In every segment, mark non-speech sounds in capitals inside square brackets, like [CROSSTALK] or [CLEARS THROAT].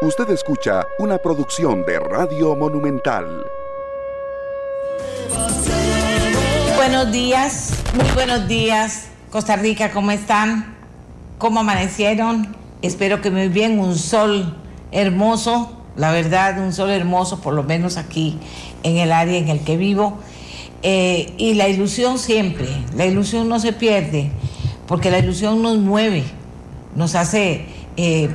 Usted escucha una producción de Radio Monumental. Buenos días, muy buenos días. Costa Rica, ¿cómo están? ¿Cómo amanecieron? Espero que muy bien, un sol hermoso, la verdad, un sol hermoso, por lo menos aquí en el área en el que vivo. Eh, y la ilusión siempre, la ilusión no se pierde, porque la ilusión nos mueve, nos hace eh,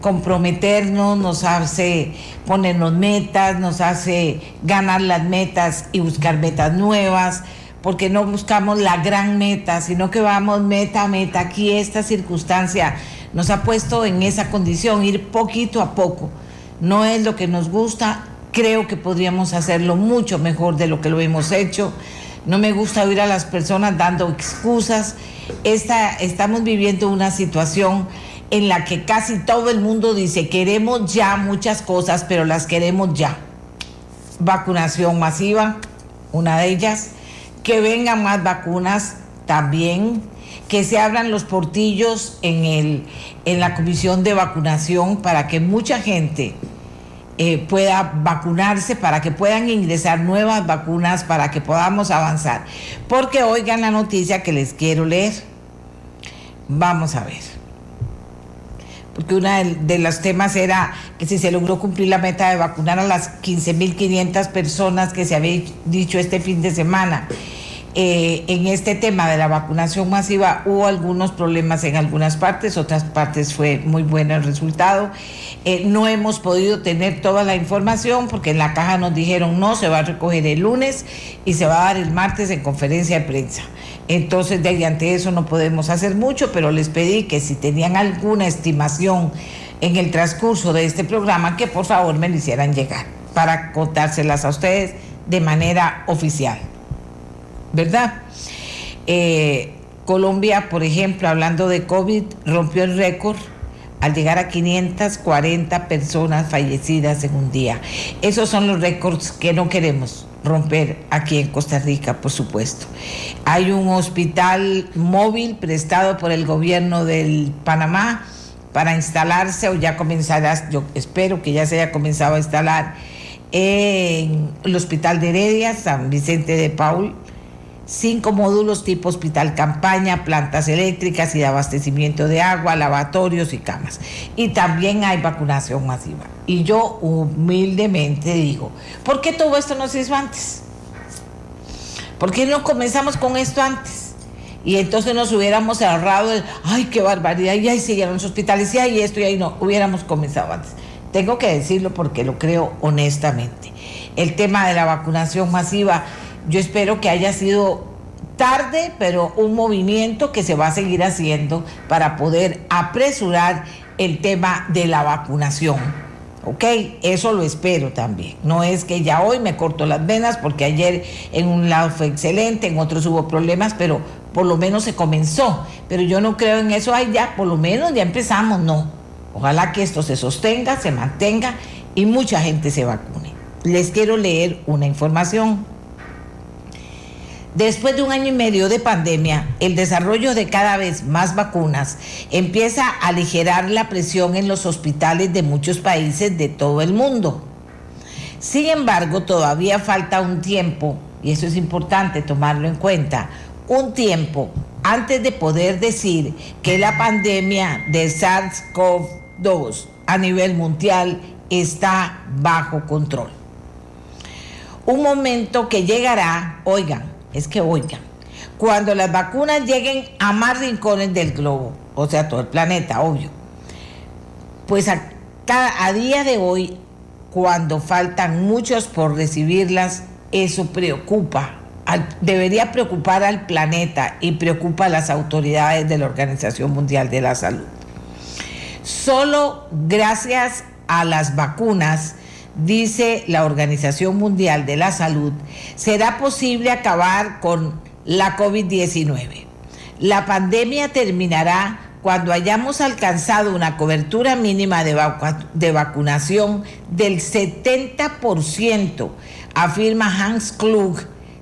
comprometernos, nos hace ponernos metas, nos hace ganar las metas y buscar metas nuevas, porque no buscamos la gran meta, sino que vamos meta a meta. Aquí esta circunstancia nos ha puesto en esa condición, ir poquito a poco. No es lo que nos gusta, creo que podríamos hacerlo mucho mejor de lo que lo hemos hecho. No me gusta oír a las personas dando excusas. Esta, estamos viviendo una situación en la que casi todo el mundo dice queremos ya muchas cosas, pero las queremos ya. Vacunación masiva, una de ellas. Que vengan más vacunas también. Que se abran los portillos en, el, en la comisión de vacunación para que mucha gente eh, pueda vacunarse, para que puedan ingresar nuevas vacunas, para que podamos avanzar. Porque oigan la noticia que les quiero leer. Vamos a ver porque uno de, los temas era que si se logró cumplir la meta de vacunar a las 15.500 personas que se había dicho este fin de semana. Eh, en este tema de la vacunación masiva hubo algunos problemas en algunas partes, otras partes fue muy bueno el resultado. Eh, no hemos podido tener toda la información porque en la caja nos dijeron no, se va a recoger el lunes y se va a dar el martes en conferencia de prensa. Entonces, de eso no podemos hacer mucho, pero les pedí que si tenían alguna estimación en el transcurso de este programa, que por favor me lo hicieran llegar para contárselas a ustedes de manera oficial. ¿Verdad? Eh, Colombia, por ejemplo, hablando de COVID, rompió el récord al llegar a 540 personas fallecidas en un día. Esos son los récords que no queremos romper aquí en Costa Rica, por supuesto. Hay un hospital móvil prestado por el gobierno del Panamá para instalarse o ya comenzará, yo espero que ya se haya comenzado a instalar en el Hospital de Heredia, San Vicente de Paul, cinco módulos tipo hospital campaña, plantas eléctricas y de abastecimiento de agua, lavatorios y camas. Y también hay vacunación masiva. Y yo humildemente digo, ¿por qué todo esto no se hizo antes? ¿Por qué no comenzamos con esto antes? Y entonces nos hubiéramos ahorrado el, ay, qué barbaridad, y ahí siguieron los hospitales, y ahí esto, y ahí no, hubiéramos comenzado antes. Tengo que decirlo porque lo creo honestamente. El tema de la vacunación masiva yo espero que haya sido tarde, pero un movimiento que se va a seguir haciendo para poder apresurar el tema de la vacunación. ¿Ok? Eso lo espero también. No es que ya hoy me corto las venas porque ayer en un lado fue excelente, en otros hubo problemas, pero por lo menos se comenzó. Pero yo no creo en eso, ay ya, por lo menos ya empezamos, no. Ojalá que esto se sostenga, se mantenga y mucha gente se vacune. Les quiero leer una información. Después de un año y medio de pandemia, el desarrollo de cada vez más vacunas empieza a aligerar la presión en los hospitales de muchos países de todo el mundo. Sin embargo, todavía falta un tiempo, y eso es importante tomarlo en cuenta, un tiempo antes de poder decir que la pandemia de SARS-CoV-2 a nivel mundial está bajo control. Un momento que llegará, oigan, es que oigan, cuando las vacunas lleguen a más rincones del globo, o sea, todo el planeta, obvio, pues a, a día de hoy, cuando faltan muchos por recibirlas, eso preocupa, debería preocupar al planeta y preocupa a las autoridades de la Organización Mundial de la Salud. Solo gracias a las vacunas, dice la Organización Mundial de la Salud, será posible acabar con la COVID-19. La pandemia terminará cuando hayamos alcanzado una cobertura mínima de, vacunación del 70%, afirma Hans Klug,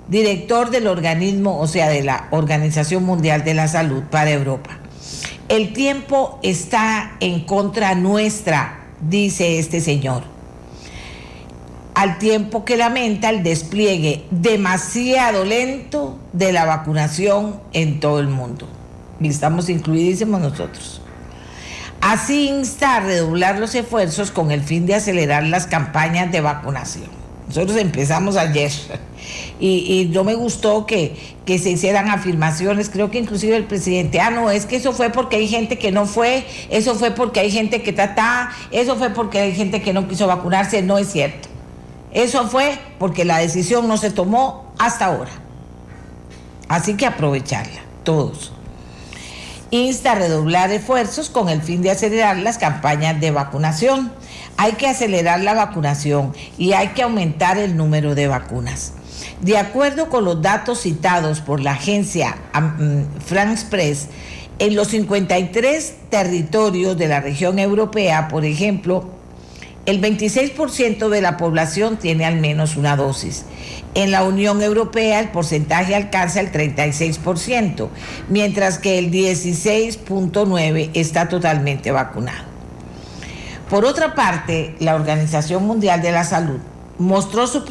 director del organismo, o sea, de la Organización Mundial de la Salud para Europa. El tiempo está en contra nuestra, dice este señor. Al tiempo que lamenta el despliegue demasiado lento de la vacunación en todo el mundo. Y estamos incluidísimos nosotros. Así insta a redoblar los esfuerzos con el fin de acelerar las campañas de vacunación. Nosotros empezamos ayer y, no me gustó que, que, se hicieran afirmaciones, creo que inclusive el presidente, ah, no, es que eso fue porque hay gente que no fue, eso fue porque hay gente que trata, eso fue porque hay gente que no quiso vacunarse, no es cierto. Eso fue porque la decisión no se tomó hasta ahora. Así que aprovecharla, todos insta a redoblar esfuerzos con el fin de acelerar las campañas de vacunación. Hay que acelerar la vacunación y hay que aumentar el número de vacunas. De acuerdo con los datos citados por la agencia mm, France Press, en los 53 territorios de la región europea, por ejemplo, el 26% de la población tiene al menos una dosis. En la Unión Europea el porcentaje alcanza el 36%, mientras que el 16.9% está totalmente vacunado. Por otra parte, la Organización Mundial de la Salud mostró su,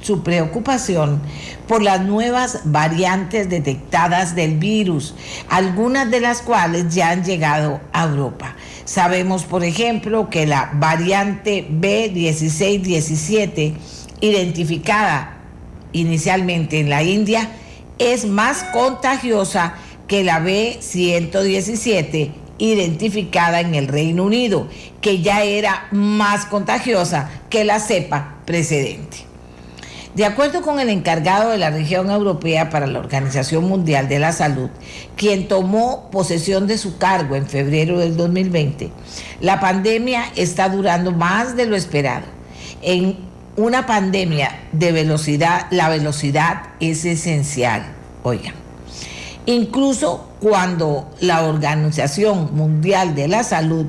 su preocupación por las nuevas variantes detectadas del virus, algunas de las cuales ya han llegado a Europa. Sabemos, por ejemplo, que la variante B1617, identificada inicialmente en la India, es más contagiosa que la B117 identificada en el Reino Unido, que ya era más contagiosa que la cepa precedente. De acuerdo con el encargado de la región europea para la Organización Mundial de la Salud, quien tomó posesión de su cargo en febrero del 2020, la pandemia está durando más de lo esperado. En una pandemia de velocidad, la velocidad es esencial. Oigan, incluso cuando la Organización Mundial de la Salud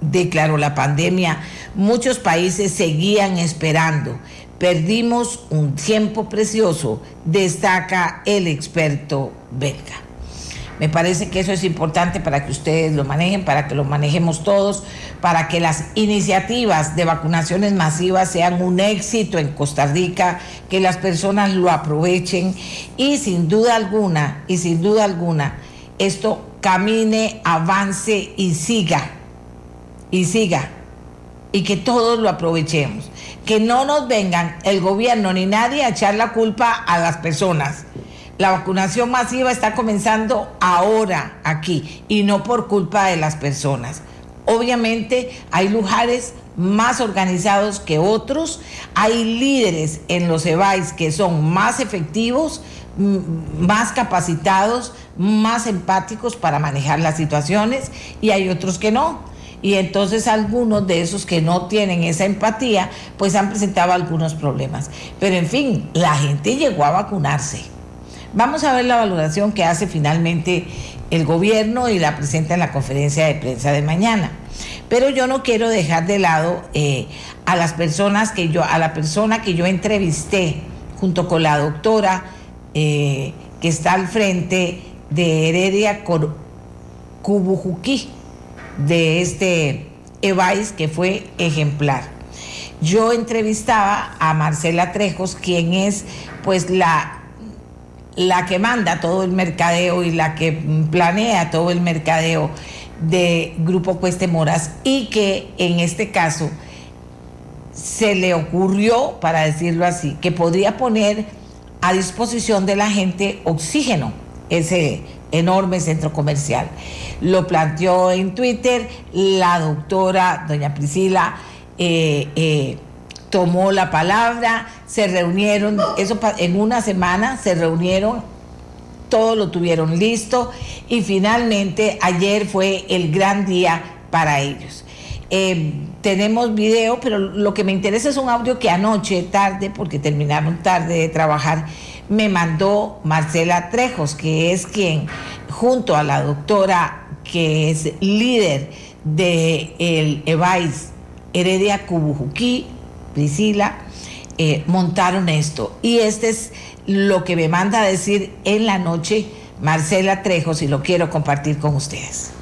declaró la pandemia, muchos países seguían esperando Perdimos un tiempo precioso, destaca el experto belga. Me parece que eso es importante para que ustedes lo manejen, para que lo manejemos todos, para que las iniciativas de vacunaciones masivas sean un éxito en Costa Rica, que las personas lo aprovechen y sin duda alguna, y sin duda alguna, esto camine, avance y siga, y siga, y que todos lo aprovechemos que no nos vengan el gobierno ni nadie a echar la culpa a las personas. La vacunación masiva está comenzando ahora aquí y no por culpa de las personas. Obviamente hay lugares más organizados que otros, hay líderes en los EBAIS que son más efectivos, más capacitados, más empáticos para manejar las situaciones y hay otros que no y entonces algunos de esos que no tienen esa empatía, pues han presentado algunos problemas. Pero en fin, la gente llegó a vacunarse. Vamos a ver la valoración que hace finalmente el gobierno y la presenta en la conferencia de prensa de mañana. Pero yo no quiero dejar de lado eh, a las personas que yo, a la persona que yo entrevisté junto con la doctora eh, que está al frente de Heredia Cubujuquí de este Evais que fue ejemplar. Yo entrevistaba a Marcela Trejos, quien es pues la, la que manda todo el mercadeo y la que planea todo el mercadeo de Grupo Cueste Moras y que en este caso se le ocurrió, para decirlo así, que podría poner a disposición de la gente oxígeno, ese enorme centro comercial. Lo planteó en Twitter, la doctora doña Priscila eh, eh, tomó la palabra, se reunieron, eso en una semana se reunieron, todo lo tuvieron listo y finalmente ayer fue el gran día para ellos. Eh, tenemos video, pero lo que me interesa es un audio que anoche, tarde, porque terminaron tarde de trabajar, me mandó Marcela Trejos, que es quien, junto a la doctora, que es líder de el EVAIS Heredia Cubujuquí, Priscila, eh, montaron esto. Y este es lo que me manda a decir en la noche Marcela Trejos y lo quiero compartir con ustedes.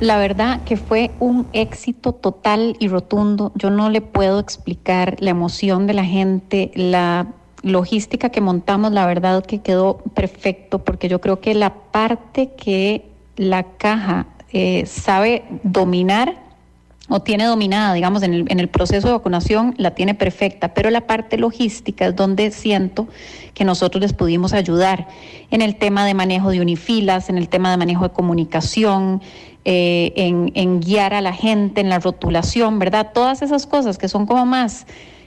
La verdad que fue un éxito total y rotundo. Yo no le puedo explicar la emoción de la gente, la logística que montamos, la verdad que quedó perfecto, porque yo creo que la parte que la caja eh, sabe dominar o tiene dominada, digamos, en el, en el proceso de vacunación, la tiene perfecta, pero la parte logística es donde siento que nosotros les pudimos ayudar en el tema de manejo de unifilas, en el tema de manejo de comunicación, eh, en, guiar a la gente, en la rotulación, ¿verdad? Todas esas cosas que son como más,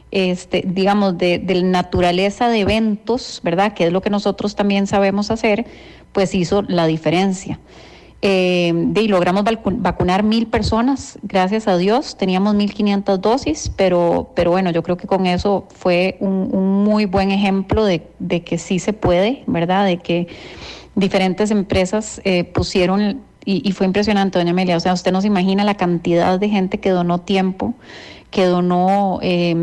este, digamos, de, de naturaleza de eventos, ¿verdad? Que es lo que nosotros también sabemos hacer, pues hizo la diferencia. Eh, de, logramos vacunar mil personas, gracias a Dios. Teníamos 1.500 dosis, pero, pero bueno, yo creo que con eso fue un, muy buen ejemplo de, de, que sí se puede, ¿verdad? De que diferentes empresas eh, pusieron, y, fue impresionante, doña Amelia, o sea, usted no se imagina la cantidad de gente que donó tiempo que donó, eh,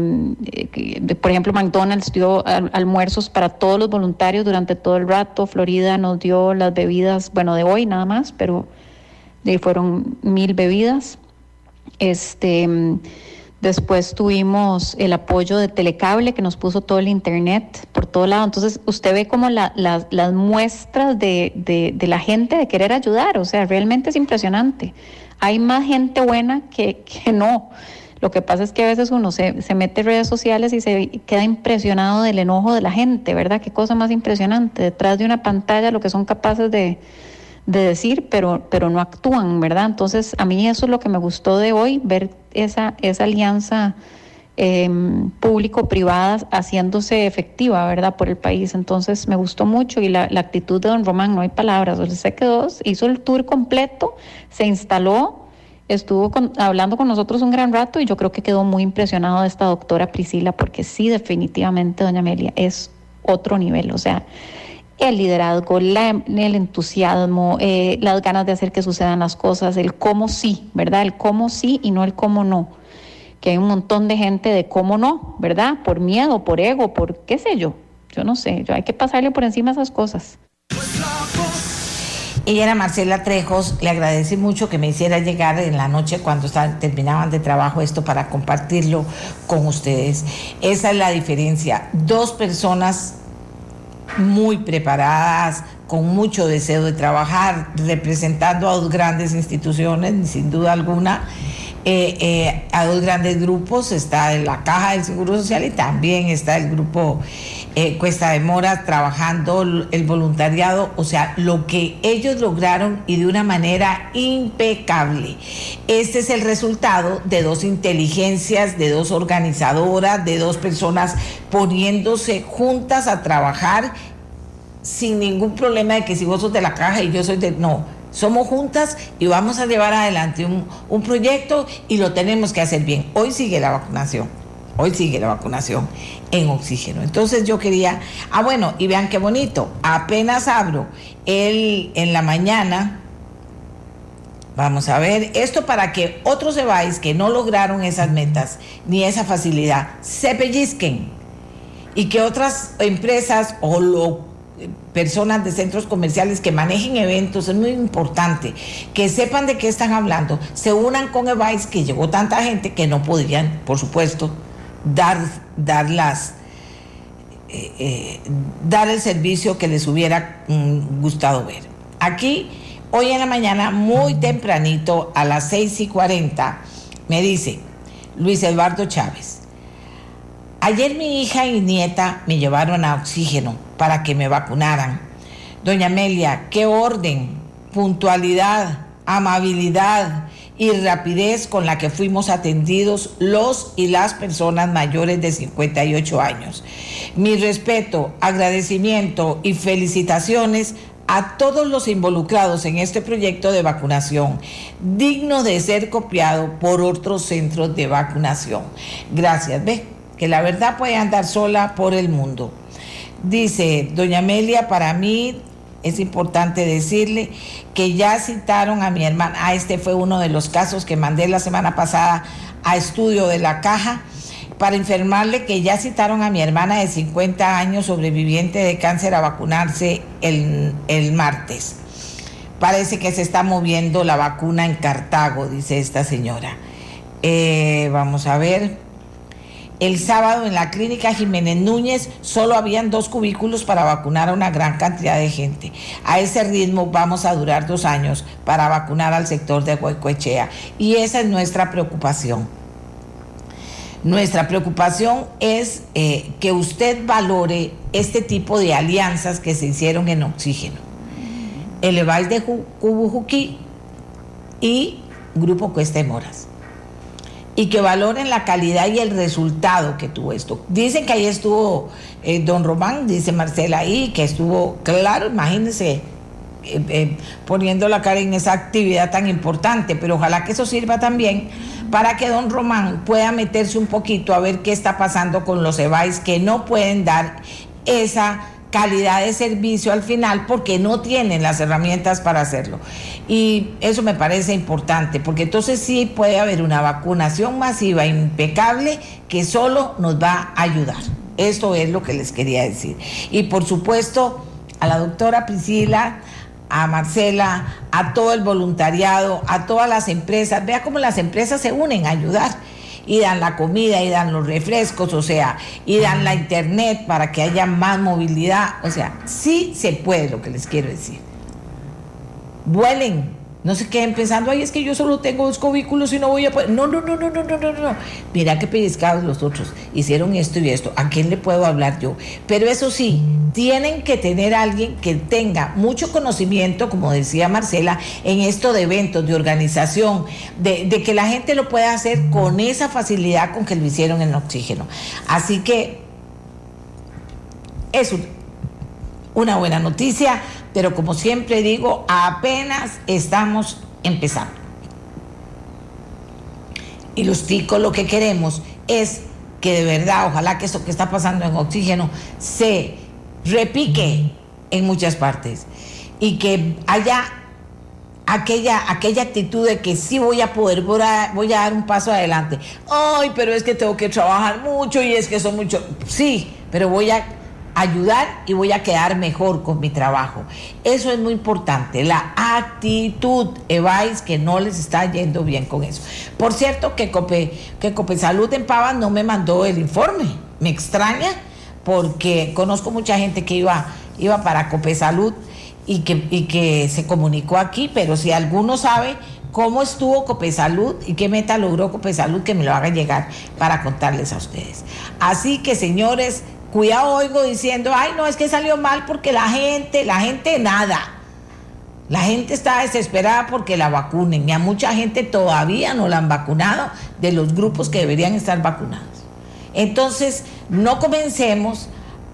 por ejemplo, McDonald's dio almuerzos para todos los voluntarios durante todo el rato, Florida nos dio las bebidas, bueno, de hoy nada más, pero fueron mil bebidas. Este, después tuvimos el apoyo de Telecable que nos puso todo el internet por todo lado. Entonces, usted ve como la, la, las muestras de, de, la gente de querer ayudar, o sea, realmente es impresionante. Hay más gente buena que, que no. Lo que pasa es que a veces uno se, se mete en redes sociales y se queda impresionado del enojo de la gente, ¿verdad? Qué cosa más impresionante. Detrás de una pantalla lo que son capaces de, de decir, pero, pero no actúan, ¿verdad? Entonces, a mí eso es lo que me gustó de hoy, ver esa, esa alianza eh, público-privada haciéndose efectiva, ¿verdad? Por el país. Entonces, me gustó mucho y la, la actitud de don Román, no hay palabras, sea, se quedó, hizo el tour completo, se instaló estuvo hablando con nosotros un gran rato y yo creo que quedó muy impresionado de esta doctora Priscila porque sí, definitivamente, doña Amelia, es otro nivel, o sea, el liderazgo, la, el entusiasmo, eh, las ganas de hacer que sucedan las cosas, el cómo sí, ¿verdad? El cómo sí y no el cómo no. Que hay un montón de gente de cómo no, ¿verdad? Por miedo, por ego, por qué sé yo. Yo no sé, yo hay que pasarle por encima esas cosas. Ella era Marcela Trejos, le agradecí mucho que me hiciera llegar en la noche cuando terminaban de trabajo esto para compartirlo con ustedes. Esa es la diferencia. Dos personas muy preparadas, con mucho deseo de trabajar, representando a dos grandes instituciones, sin duda alguna, eh, eh, a dos grandes grupos, está la Caja del Seguro Social y también está el grupo eh, Cuesta de Mora trabajando el voluntariado, o sea, lo que ellos lograron y de una manera impecable. Este es el resultado de dos inteligencias, de dos organizadoras, de dos personas poniéndose juntas a trabajar sin ningún problema de que si vos sos de la caja y yo soy de... No, somos juntas y vamos a llevar adelante un, un proyecto y lo tenemos que hacer bien. Hoy sigue la vacunación. Hoy sigue la vacunación en oxígeno. Entonces yo quería, ah bueno, y vean qué bonito, apenas abro el, en la mañana, vamos a ver, esto para que otros EBAIS que no lograron esas metas ni esa facilidad se pellizquen y que otras empresas o personas de centros comerciales que manejen eventos, es muy importante que sepan de qué están hablando, se unan con EBAIS que llegó tanta gente que no podrían, por supuesto, dar, dar, las, eh, eh, dar el servicio que les hubiera mm, gustado ver. Aquí, hoy en la mañana, muy tempranito, a las 6 y 40, me dice Luis Eduardo Chávez, ayer mi hija y nieta me llevaron a oxígeno para que me vacunaran. Doña Amelia, qué orden, puntualidad, amabilidad, y rapidez con la que fuimos atendidos los y las personas mayores de 58 años. Mi respeto, agradecimiento y felicitaciones a todos los involucrados en este proyecto de vacunación, digno de ser copiado por otros centros de vacunación. Gracias, ve, que la verdad puede andar sola por el mundo. Dice, doña Amelia, para mí es importante decirle que ya citaron a mi hermana, ah, este fue uno de los casos que mandé la semana pasada a estudio de la caja para informarle que ya citaron a mi hermana de 50 años sobreviviente de cáncer a vacunarse el, martes. parece que se está moviendo la vacuna en Cartago, dice esta señora. Eh, vamos a ver. El sábado en la clínica Jiménez Núñez solo habían dos cubículos para vacunar a una gran cantidad de gente. A ese ritmo vamos a durar dos años para vacunar al sector de Huecoechea. Y esa es nuestra preocupación. Nuestra preocupación es eh, que usted valore este tipo de alianzas que se hicieron en oxígeno. El EVAIS de Cubujuquí y Grupo Cuesta de Moras y que valoren la calidad y el resultado que tuvo esto. Dicen que ahí estuvo eh, don Román, dice Marcela ahí, que estuvo, claro, imagínense, eh, eh, poniendo la cara en esa actividad tan importante, pero ojalá que eso sirva también para que don Román pueda meterse un poquito a ver qué está pasando con los EVAIS que no pueden dar esa calidad de servicio al final porque no tienen las herramientas para hacerlo. Y eso me parece importante porque entonces sí puede haber una vacunación masiva impecable que solo nos va a ayudar. Esto es lo que les quería decir. Y por supuesto a la doctora Priscila, a Marcela, a todo el voluntariado, a todas las empresas. Vea cómo las empresas se unen a ayudar y dan la comida y dan los refrescos, o sea, y dan la internet para que haya más movilidad, o sea, sí se puede lo que les quiero decir. Vuelen, no se queden pensando, ay, es que yo solo tengo dos cubículos y no voy a poder. No, no, no, no, no, no, no, no. Mira qué pellizcados los otros. Hicieron esto y esto. ¿A quién le puedo hablar yo? Pero eso sí, tienen que tener alguien que tenga mucho conocimiento, como decía Marcela, en esto de eventos, de organización, de que la gente lo pueda hacer con esa facilidad con que lo hicieron en oxígeno. Así que es una buena noticia pero como siempre digo, apenas estamos empezando. Y los ticos lo que queremos es que de verdad, ojalá que esto que está pasando en oxígeno se repique en muchas partes y que haya aquella, aquella actitud de que sí voy a poder, voy a, voy a dar un paso adelante. Ay, pero es que tengo que trabajar mucho y es que son mucho. Sí, pero voy a ayudar y voy a quedar mejor con mi trabajo. Eso es muy importante, la actitud, Evais, que no les está yendo bien con eso. Por cierto, que Cope, que Salud en Pavas no me mandó el informe. Me extraña porque conozco mucha gente que iba, iba para Cope Salud y que, y que se comunicó aquí, pero si alguno sabe cómo estuvo Copesalud y qué meta logró Copesalud, que me lo haga llegar para contarles a ustedes. Así que, señores, Cuidado oigo diciendo, ay, no, es que salió mal porque la gente, la gente nada. La gente está desesperada porque la vacunen y a mucha gente todavía no la han vacunado de los grupos que deberían estar vacunados. Entonces, no comencemos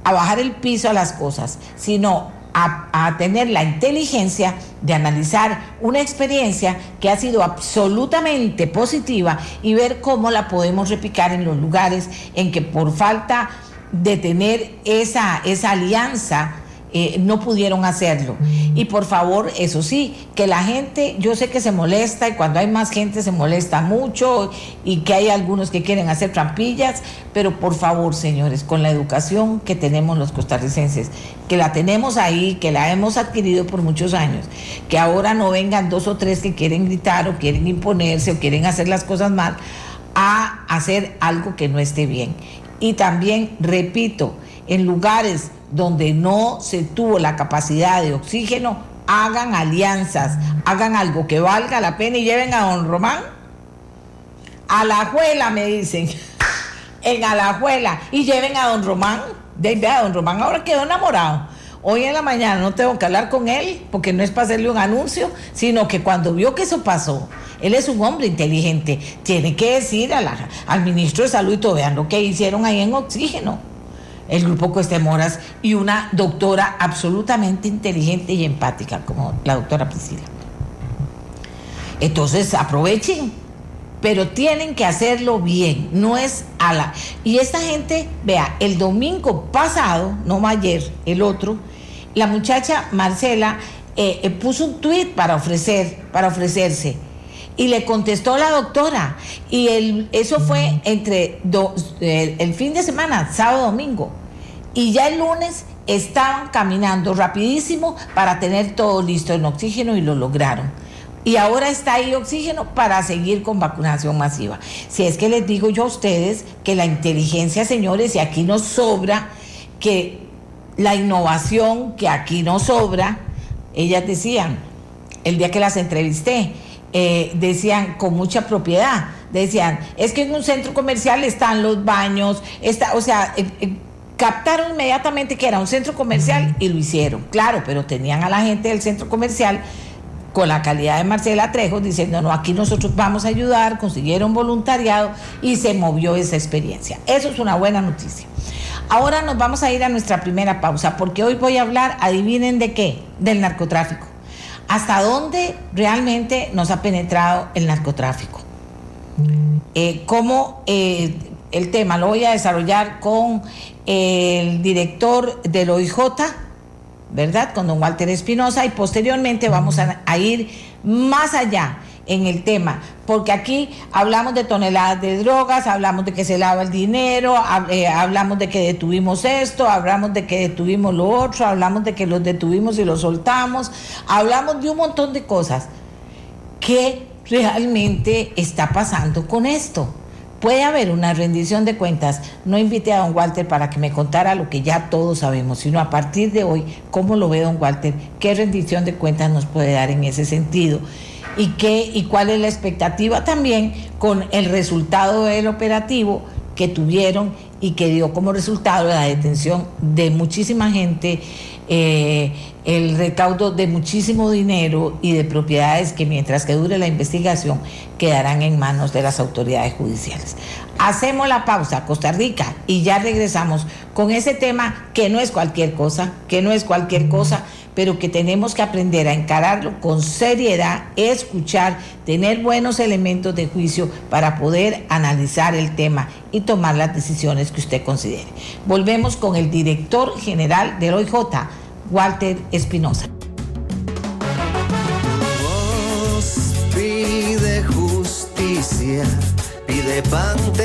a bajar el piso a las cosas, sino a, a, tener la inteligencia de analizar una experiencia que ha sido absolutamente positiva y ver cómo la podemos replicar en los lugares en que por falta de tener esa, esa alianza, eh, no pudieron hacerlo. Y por favor, eso sí, que la gente, yo sé que se molesta y cuando hay más gente se molesta mucho y que hay algunos que quieren hacer trampillas, pero por favor, señores, con la educación que tenemos los costarricenses, que la tenemos ahí, que la hemos adquirido por muchos años, que ahora no vengan dos o tres que quieren gritar o quieren imponerse o quieren hacer las cosas mal a hacer algo que no esté bien. Y también, repito, en lugares donde no se tuvo la capacidad de oxígeno, hagan alianzas, hagan algo que valga la pena y lleven a don Román. A la juela, me dicen. [LAUGHS] En Alajuela. Y lleven a don Román. De, a don Román ahora quedó enamorado. Hoy en la mañana no tengo que hablar con él porque no es para hacerle un anuncio, sino que cuando vio que eso pasó, él es un hombre inteligente. Tiene que decir al ministro de Salud y todo, vean lo que hicieron ahí en Oxígeno. El grupo Cueste Moras y una doctora absolutamente inteligente y empática, como la doctora Priscila. Entonces, aprovechen, pero tienen que hacerlo bien, no es a la... Y esta gente, vea, el domingo pasado, no ayer, el otro, la muchacha Marcela eh, eh, puso un tuit para ofrecer, para ofrecerse y le contestó la doctora. Y el, eso fue entre el fin de semana, sábado, domingo. Y ya el lunes estaban caminando rapidísimo para tener todo listo en oxígeno y lo lograron. Y ahora está ahí oxígeno para seguir con vacunación masiva. Si es que les digo yo a ustedes que la inteligencia, señores, y aquí nos sobra, que la innovación, que aquí nos sobra, ellas decían, el día que las entrevisté, eh, decían con mucha propiedad, decían, es que en un centro comercial están los baños, está, o sea, eh, eh, captaron inmediatamente que era un centro comercial y lo hicieron, claro, pero tenían a la gente del centro comercial con la calidad de Marcela Trejo diciendo, no, aquí nosotros vamos a ayudar, consiguieron voluntariado y se movió esa experiencia. Eso es una buena noticia. Ahora nos vamos a ir a nuestra primera pausa porque hoy voy a hablar, adivinen de qué, del narcotráfico. ¿Hasta dónde realmente nos ha penetrado el narcotráfico? Eh, ¿Cómo eh, el tema lo voy a desarrollar con el director del OIJ, ¿verdad? Con don Walter Espinosa y posteriormente vamos a, ir más allá en el tema, porque aquí hablamos de toneladas de drogas, hablamos de que se lava el dinero, eh, hablamos de que detuvimos esto, hablamos de que detuvimos lo otro, hablamos de que los detuvimos y los soltamos, hablamos de un montón de cosas. ¿Qué realmente está pasando con esto? puede haber una rendición de cuentas. No invité a don Walter para que me contara lo que ya todos sabemos, sino a partir de hoy, cómo lo ve don Walter, qué rendición de cuentas nos puede dar en ese sentido y qué y cuál es la expectativa también con el resultado del operativo que tuvieron y que dio como resultado la detención de muchísima gente eh, el recaudo de muchísimo dinero y de propiedades que mientras que dure la investigación quedarán en manos de las autoridades judiciales. Hacemos la pausa, Costa Rica, y ya regresamos con ese tema que no es cualquier cosa, que no es cualquier cosa, pero que tenemos que aprender a encararlo con seriedad, escuchar, tener buenos elementos de juicio para poder analizar el tema y tomar las decisiones que usted considere. Volvemos con el director general del OIJ, Walter Espinosa.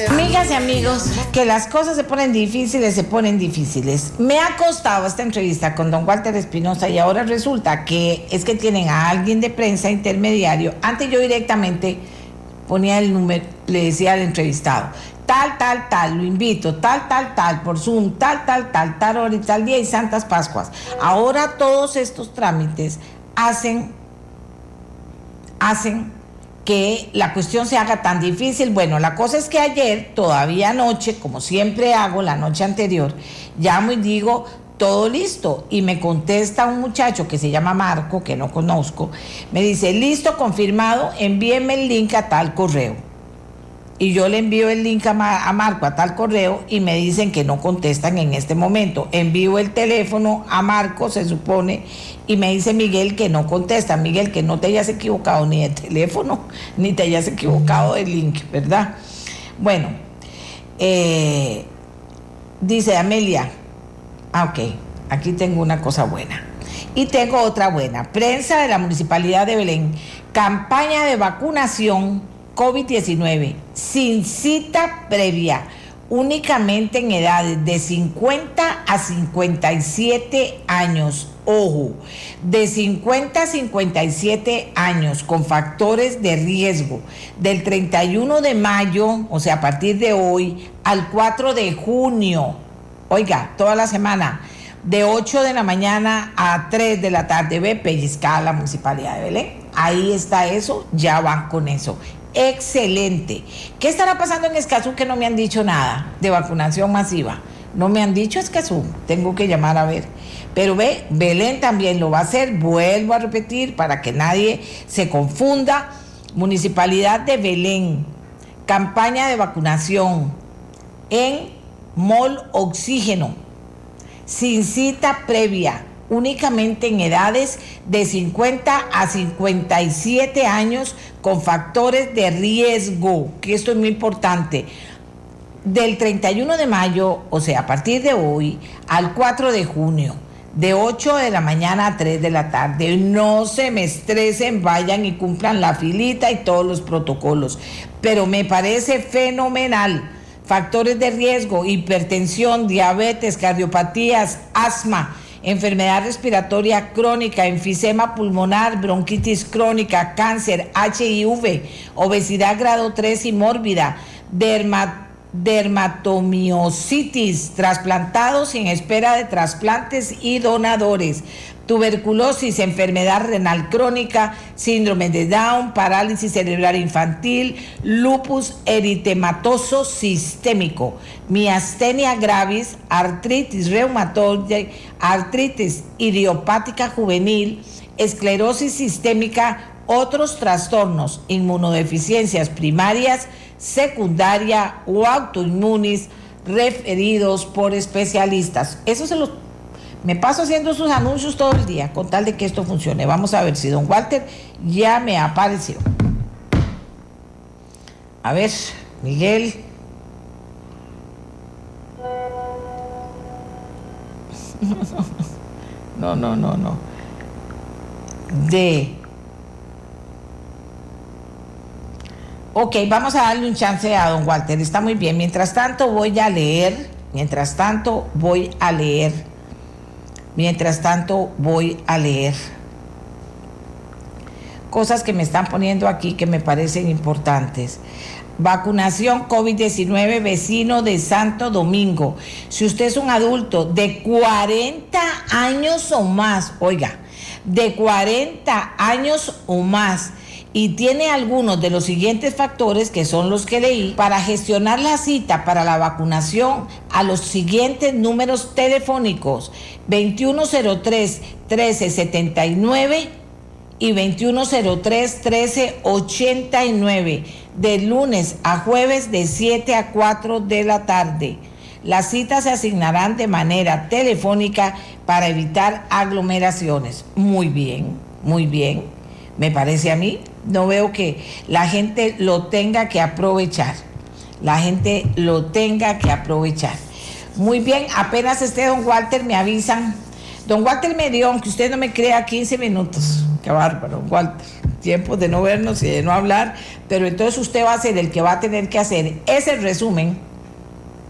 Amigas y amigos, que las cosas se ponen difíciles, se ponen difíciles. Me ha costado esta entrevista con don Walter Espinosa y ahora resulta que es que tienen a alguien de prensa intermediario. Antes yo directamente ponía el número, le decía al entrevistado, tal, tal, tal, lo invito, tal, tal, tal, por Zoom, tal, tal, tal, tal hora y tal día y Santas Pascuas. Ahora todos estos trámites hacen, hacen que la cuestión se haga tan difícil. Bueno, la cosa es que ayer, todavía anoche, como siempre hago la noche anterior, llamo y digo, todo listo. Y me contesta un muchacho que se llama Marco, que no conozco, me dice, listo, confirmado, envíeme el link a tal correo y yo le envío el link a, Marco a tal correo y me dicen que no contestan en este momento. Envío el teléfono a Marco, se supone, y me dice Miguel que no contesta. Miguel, que no te hayas equivocado ni de teléfono, [LAUGHS] ni te hayas equivocado del link, ¿verdad? Bueno, eh, dice Amelia, ah, ok, aquí tengo una cosa buena. Y tengo otra buena. Prensa de la Municipalidad de Belén, campaña de vacunación COVID-19 sin cita previa, únicamente en edades de 50 a 57 años. Ojo, de 50 a 57 años con factores de riesgo, del 31 de mayo, o sea, a partir de hoy, al 4 de junio. Oiga, toda la semana, de 8 de la mañana a 3 de la tarde, ve pellizcada la municipalidad de Belén. Ahí está eso, ya van con eso excelente. ¿Qué estará pasando en Escazú que no me han dicho nada de vacunación masiva? No me han dicho Escazú, tengo que llamar a ver. Pero ve, Belén también lo va a hacer, vuelvo a repetir para que nadie se confunda. Municipalidad de Belén, campaña de vacunación en Mall Oxígeno, sin cita previa únicamente en edades de 50 a 57 años con factores de riesgo, que esto es muy importante. Del 31 de mayo, o sea, a partir de hoy, al 4 de junio, de 8 de la mañana a 3 de la tarde. No se me estresen, vayan y cumplan la filita y todos los protocolos. Pero me parece fenomenal factores de riesgo, hipertensión, diabetes, cardiopatías, asma, enfermedad respiratoria crónica, enfisema pulmonar, bronquitis crónica, cáncer, HIV, obesidad grado 3 y mórbida, dermatomiositis, trasplantados en espera de trasplantes y donadores, tuberculosis, enfermedad renal crónica, síndrome de Down, parálisis cerebral infantil, lupus eritematoso sistémico, miastenia gravis, artritis reumatoide, artritis idiopática juvenil, esclerosis sistémica, otros trastornos, inmunodeficiencias primarias, secundaria o autoinmunes referidos por especialistas. Eso se los me paso haciendo sus anuncios todo el día con tal de que esto funcione. Vamos a ver si don Walter ya me apareció. A ver, Miguel. [LAUGHS] No, no, no, no. De. Ok, vamos a darle un chance a don Walter. Está muy bien. Mientras tanto voy a leer. Mientras tanto voy a leer Mientras tanto, voy a leer cosas que me están poniendo aquí que me parecen importantes. Vacunación COVID-19 vecino de Santo Domingo. Si usted es un adulto de 40 años o más, oiga, de 40 años o más y tiene algunos de los siguientes factores que son los que leí para gestionar la cita para la vacunación a los siguientes números telefónicos 2103 1379 y 2103 1389 de lunes a jueves de 7 a 4 de la tarde. Las citas se asignarán de manera telefónica para evitar aglomeraciones. Muy bien, muy bien, me parece a mí no veo que la gente lo tenga que aprovechar. La gente lo tenga que aprovechar. Muy bien, apenas esté don Walter, me avisan. Don Walter me dio, aunque usted no me crea, 15 minutos. Qué bárbaro, don Walter. Tiempo de no vernos y de no hablar. Pero entonces usted va a ser el que va a tener que hacer ese resumen,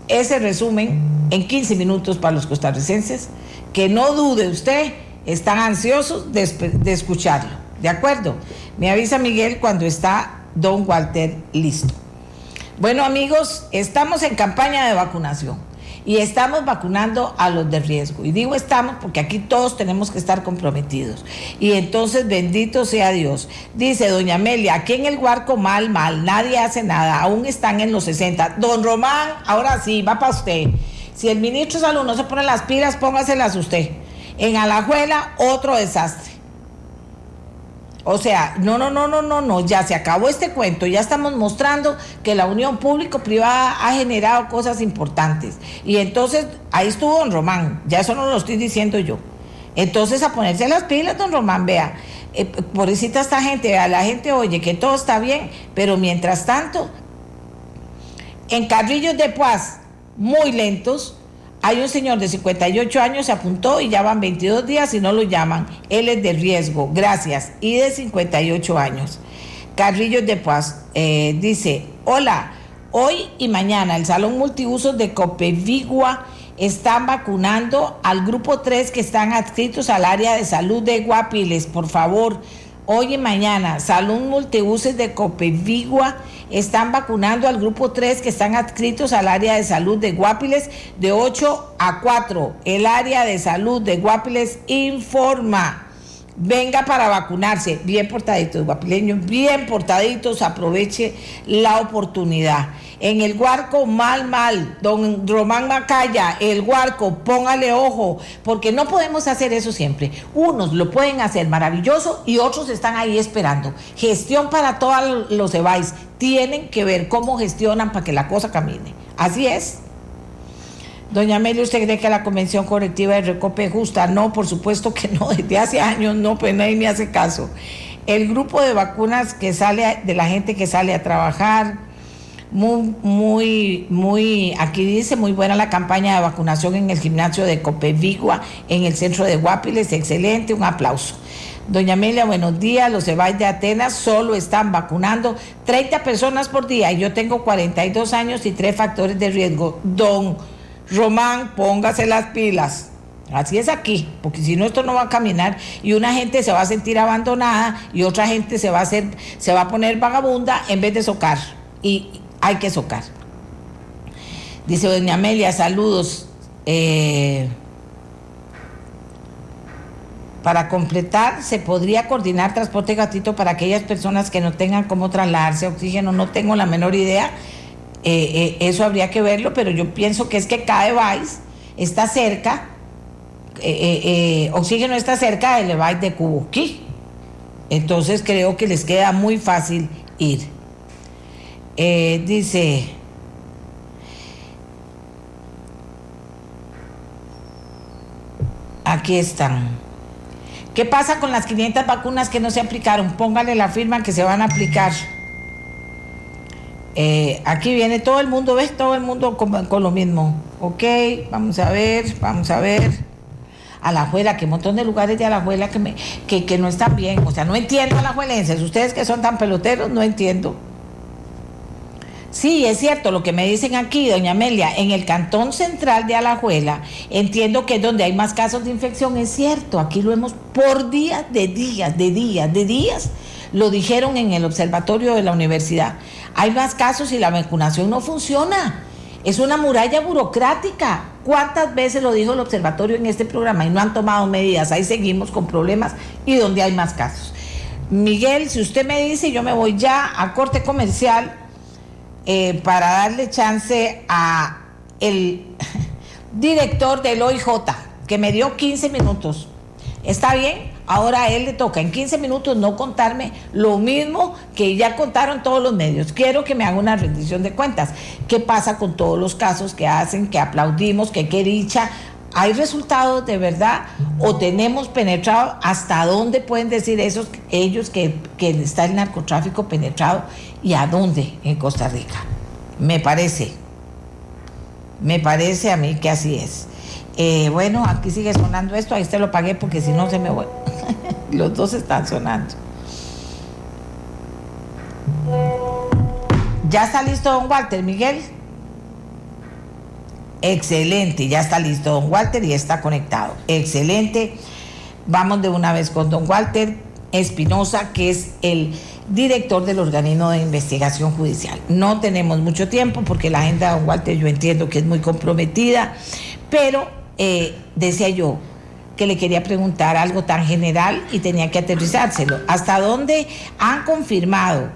ese resumen en 15 minutos para los costarricenses. Que no dude usted, están ansiosos de, de escucharlo. ¿De acuerdo? Me avisa Miguel cuando está don Walter listo. Bueno amigos, estamos en campaña de vacunación y estamos vacunando a los de riesgo. Y digo estamos porque aquí todos tenemos que estar comprometidos. Y entonces bendito sea Dios. Dice doña Amelia, aquí en el Huarco mal, mal, nadie hace nada, aún están en los 60. Don Román, ahora sí, va para usted. Si el ministro de Salud no se pone las pilas, póngaselas usted. En Alajuela, otro desastre. O sea, no, no, no, no, no, no, ya se acabó este cuento, ya estamos mostrando que la unión público-privada ha generado cosas importantes. Y entonces, ahí estuvo don Román, ya eso no lo estoy diciendo yo. Entonces, a ponerse las pilas, don Román, vea, eh, pobrecita esta gente, vea, la gente oye que todo está bien, pero mientras tanto, en carrillos de paz muy lentos, hay un señor de 58 años, se apuntó y ya van 22 días y no lo llaman. Él es de riesgo, gracias. Y de 58 años. Carrillos de Paz eh, dice, hola, hoy y mañana el Salón Multiusos de Copevigua están vacunando al grupo 3 que están adscritos al área de salud de Guapiles. Por favor, hoy y mañana, Salón Multiusos de Copevigua están vacunando al grupo 3 que están adscritos al área de salud de Guapiles de 8 a 4. El área de salud de Guapiles informa. Venga para vacunarse, bien portaditos, guapileños, bien portaditos, aproveche la oportunidad. En el Huarco, mal, mal. Don Román Macaya, el Huarco, póngale ojo, porque no podemos hacer eso siempre. Unos lo pueden hacer maravilloso y otros están ahí esperando. Gestión para todos los EBAIS. Tienen que ver cómo gestionan para que la cosa camine. Así es. Doña Amelia, ¿usted cree que la convención correctiva de Recope es justa? No, por supuesto que no. Desde hace años no, pues nadie me hace caso. El grupo de vacunas que sale, de la gente que sale a trabajar, muy, muy, muy, aquí dice muy buena la campaña de vacunación en el gimnasio de Copevigua, en el centro de Guapiles, excelente, un aplauso. Doña Amelia, buenos días. Los EBAI de Atenas solo están vacunando 30 personas por día y yo tengo 42 años y tres factores de riesgo. Don Román, póngase las pilas. Así es aquí, porque si no esto no va a caminar y una gente se va a sentir abandonada y otra gente se va a hacer, se va a poner vagabunda en vez de socar. Y hay que socar. Dice doña Amelia, saludos. Eh, para completar, se podría coordinar transporte gratuito para aquellas personas que no tengan cómo trasladarse oxígeno. No tengo la menor idea. Eh, eh, eso habría que verlo, pero yo pienso que es que cada device está cerca, oxígeno está cerca del device de Kubuki. Entonces creo que les queda muy fácil ir. Dice, aquí están. ¿Qué pasa con las 500 vacunas que no se aplicaron? Póngale la firma que se van a aplicar. Eh, aquí viene todo el mundo, ¿ves? Todo el mundo con, lo mismo. Ok, vamos a ver, vamos a ver. A la Alajuela, que un montón de lugares de Alajuela que, me, que, que no están bien. O sea, no entiendo a alajuelenses. Ustedes que son tan peloteros, no entiendo. Sí, es cierto lo que me dicen aquí, doña Amelia, en el cantón central de Alajuela, entiendo que es donde hay más casos de infección, es cierto, aquí lo hemos por días, de días, de días, de días, lo dijeron en el observatorio de la universidad, hay más casos y la vacunación no funciona, es una muralla burocrática. ¿Cuántas veces lo dijo el observatorio en este programa y no han tomado medidas? Ahí seguimos con problemas y donde hay más casos. Miguel, si usted me dice, yo me voy ya a corte comercial eh, para darle chance a el [LAUGHS] director del OIJ, que me dio 15 minutos. ¿Está bien? Ahora a él le toca en 15 minutos no contarme lo mismo que ya contaron todos los medios. Quiero que me haga una rendición de cuentas. ¿Qué pasa con todos los casos que hacen, que aplaudimos, que qué dicha? ¿Hay resultados de verdad o tenemos penetrado? ¿Hasta dónde pueden decir esos, ellos que, que está el narcotráfico penetrado y a dónde en Costa Rica? Me parece, me parece a mí que así es. Eh, bueno, aquí sigue sonando esto, ahí te lo pagué porque si no se me voy. [LAUGHS] Los dos están sonando. ¿Ya está listo don Walter, Miguel? Excelente, ya está listo don Walter y está conectado. Excelente. Vamos de una vez con don Walter Espinosa, que es el director del organismo de investigación judicial. No tenemos mucho tiempo porque la agenda de don Walter yo entiendo que es muy comprometida, pero eh, decía yo que le quería preguntar algo tan general y tenía que aterrizárselo. ¿Hasta dónde han confirmado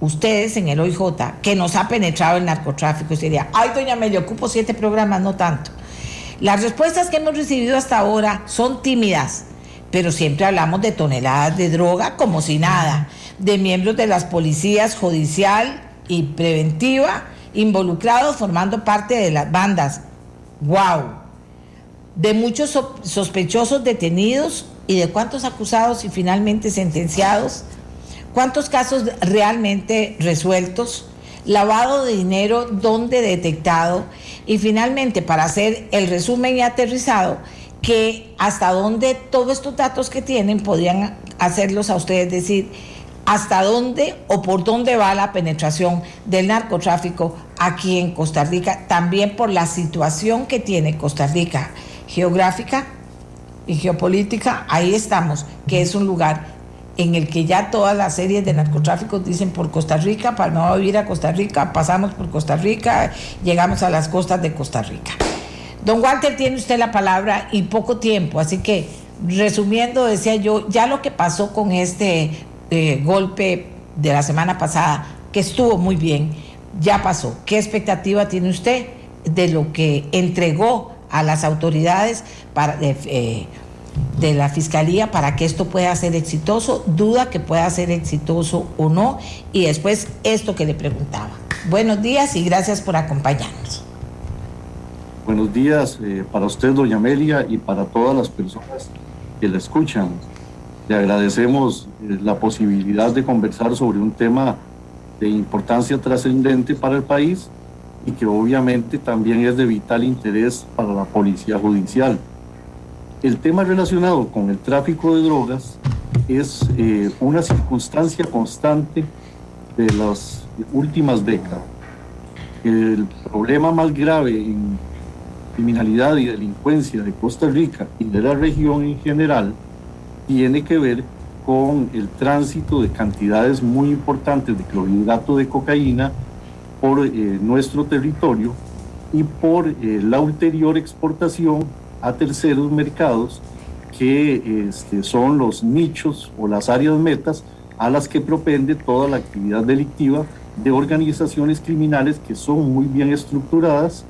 ustedes en el OIJ que nos ha penetrado el narcotráfico y sería, ay, doña Medio, ocupo siete programas, no tanto. Las respuestas que hemos recibido hasta ahora son tímidas, pero siempre hablamos de toneladas de droga como si nada, de miembros de las policías judicial y preventiva involucrados formando parte de las bandas. ¡Wow! De muchos sospechosos detenidos y de cuántos acusados y finalmente sentenciados ¿Cuántos casos realmente resueltos? Lavado de dinero, ¿dónde detectado? Y finalmente, para hacer el resumen y aterrizado, que hasta dónde todos estos datos que tienen podrían hacerlos a ustedes decir hasta dónde o por dónde va la penetración del narcotráfico aquí en Costa Rica, también por la situación que tiene Costa Rica geográfica y geopolítica, ahí estamos, que es un lugar en el que ya todas las series de narcotráficos dicen por Costa Rica, para no vivir a Costa Rica, pasamos por Costa Rica, llegamos a las costas de Costa Rica. Don Walter, tiene usted la palabra y poco tiempo, así que resumiendo, decía yo, ya lo que pasó con este eh, golpe de la semana pasada, que estuvo muy bien, ya pasó. ¿Qué expectativa tiene usted de lo que entregó a las autoridades para... Eh, de la Fiscalía para que esto pueda ser exitoso, duda que pueda ser exitoso o no, y después esto que le preguntaba. Buenos días y gracias por acompañarnos. Buenos días eh, para usted, doña Amelia, y para todas las personas que la escuchan. Le agradecemos eh, la posibilidad de conversar sobre un tema de importancia trascendente para el país y que obviamente también es de vital interés para la Policía Judicial. El tema relacionado con el tráfico de drogas es eh, una circunstancia constante de las últimas décadas. El problema más grave en criminalidad y delincuencia de Costa Rica y de la región en general tiene que ver con el tránsito de cantidades muy importantes de clorhidrato de cocaína por eh, nuestro territorio y por eh, la ulterior exportación a terceros mercados que este, son los nichos o las áreas metas a las que propende toda la actividad delictiva de organizaciones criminales que son muy bien estructuradas,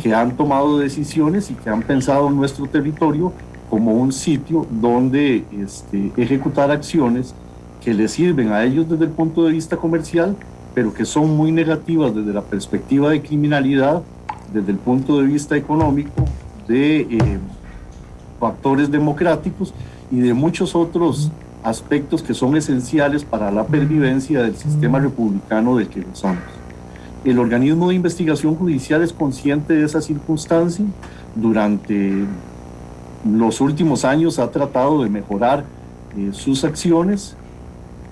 que han tomado decisiones y que han pensado en nuestro territorio como un sitio donde este, ejecutar acciones que les sirven a ellos desde el punto de vista comercial, pero que son muy negativas desde la perspectiva de criminalidad, desde el punto de vista económico, de eh, factores democráticos y de muchos otros aspectos que son esenciales para la pervivencia del sistema republicano del que gozamos. El organismo de investigación judicial es consciente de esa circunstancia. Durante los últimos años ha tratado de mejorar eh, sus acciones.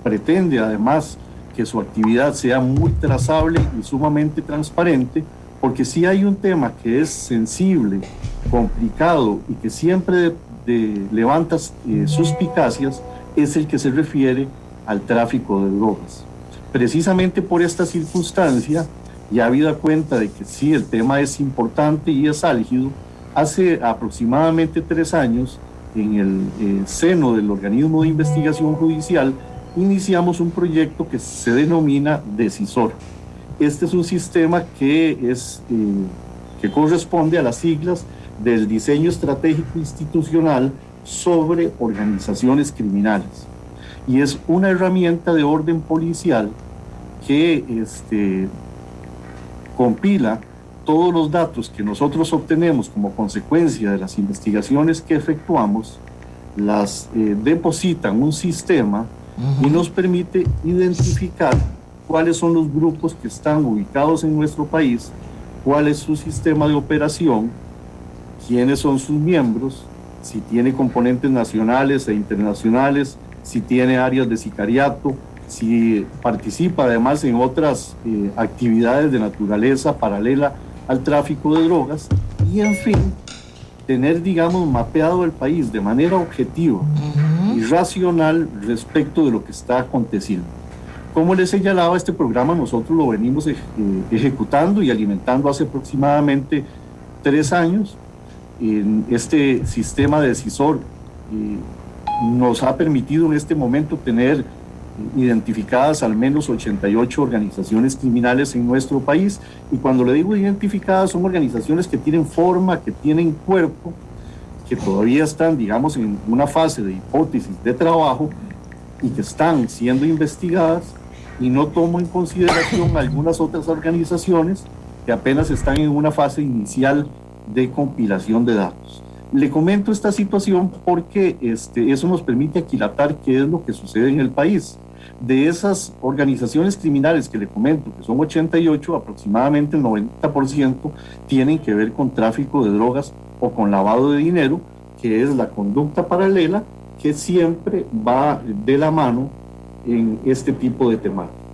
Pretende además que su actividad sea muy trazable y sumamente transparente, porque si hay un tema que es sensible, complicado y que siempre levanta eh, suspicacias, es el que se refiere al tráfico de drogas. Precisamente por esta circunstancia, ya habida cuenta de que sí, el tema es importante y es álgido, hace aproximadamente tres años, en el eh, seno del organismo de investigación judicial, iniciamos un proyecto que se denomina Decisor. Este es un sistema que, es, eh, que corresponde a las siglas del diseño estratégico institucional sobre organizaciones criminales. Y es una herramienta de orden policial que este, compila todos los datos que nosotros obtenemos como consecuencia de las investigaciones que efectuamos, las eh, deposita en un sistema y nos permite identificar cuáles son los grupos que están ubicados en nuestro país, cuál es su sistema de operación, quiénes son sus miembros, si tiene componentes nacionales e internacionales, si tiene áreas de sicariato, si participa además en otras eh, actividades de naturaleza paralela al tráfico de drogas y en fin, tener, digamos, mapeado el país de manera objetiva y racional respecto de lo que está aconteciendo. Como les señalaba, este programa nosotros lo venimos eh, ejecutando y alimentando hace aproximadamente tres años este sistema decisor eh, nos ha permitido en este momento tener identificadas al menos 88 organizaciones criminales en nuestro país. Y cuando le digo identificadas, son organizaciones que tienen forma, que tienen cuerpo, que todavía están, digamos, en una fase de hipótesis de trabajo y que están siendo investigadas. Y no tomo en consideración algunas otras organizaciones que apenas están en una fase inicial de compilación de datos. Le comento esta situación porque este, eso nos permite aquilatar qué es lo que sucede en el país. De esas organizaciones criminales que le comento, que son 88, aproximadamente el 90% tienen que ver con tráfico de drogas o con lavado de dinero, que es la conducta paralela que siempre va de la mano en este tipo de temáticas.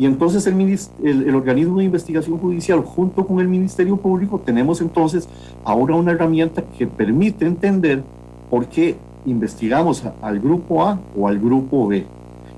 Y entonces el, organismo de investigación judicial junto con el Ministerio Público tenemos entonces ahora una herramienta que permite entender por qué investigamos al grupo A o al grupo B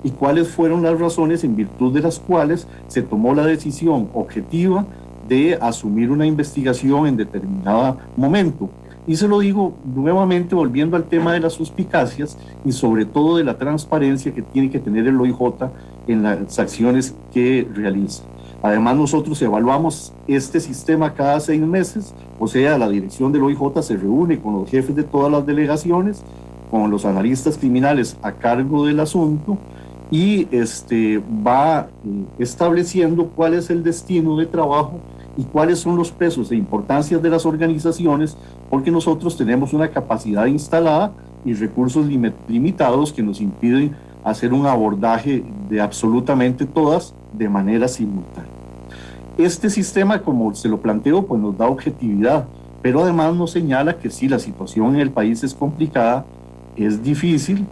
y cuáles fueron las razones en virtud de las cuales se tomó la decisión objetiva de asumir una investigación en determinado momento. Y se lo digo nuevamente volviendo al tema de las suspicacias y sobre todo de la transparencia que tiene que tener el OIJ en las acciones que realiza. Además, nosotros evaluamos este sistema cada seis meses, o sea, la dirección del OIJ se reúne con los jefes de todas las delegaciones, con los analistas criminales a cargo del asunto y este, va eh, estableciendo cuál es el destino de trabajo y cuáles son los pesos e importancias de las organizaciones, porque nosotros tenemos una capacidad instalada y recursos limitados que nos impiden hacer un abordaje de absolutamente todas de manera simultánea. Este sistema, como se lo planteo, pues nos da objetividad, pero además nos señala que si la situación en el país es complicada, es difícil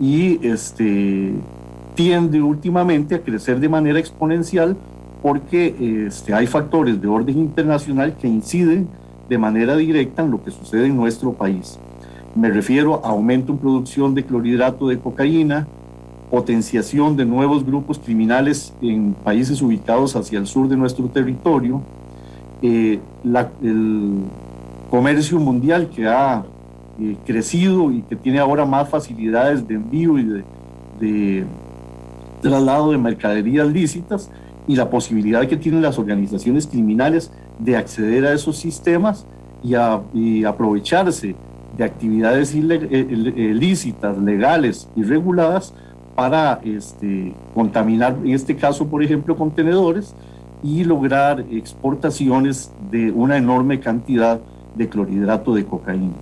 y este, tiende últimamente a crecer de manera exponencial porque este, hay factores de orden internacional que inciden de manera directa en lo que sucede en nuestro país. Me refiero a aumento en producción de clorhidrato de cocaína, potenciación de nuevos grupos criminales en países ubicados hacia el sur de nuestro territorio, eh, el comercio mundial que ha eh, crecido y que tiene ahora más facilidades de envío y de, de traslado de mercaderías lícitas y la posibilidad que tienen las organizaciones criminales de acceder a esos sistemas y, y aprovecharse de actividades ilícitas, legales y reguladas para este, contaminar, en este caso, por ejemplo, contenedores y lograr exportaciones de una enorme cantidad de clorhidrato de cocaína.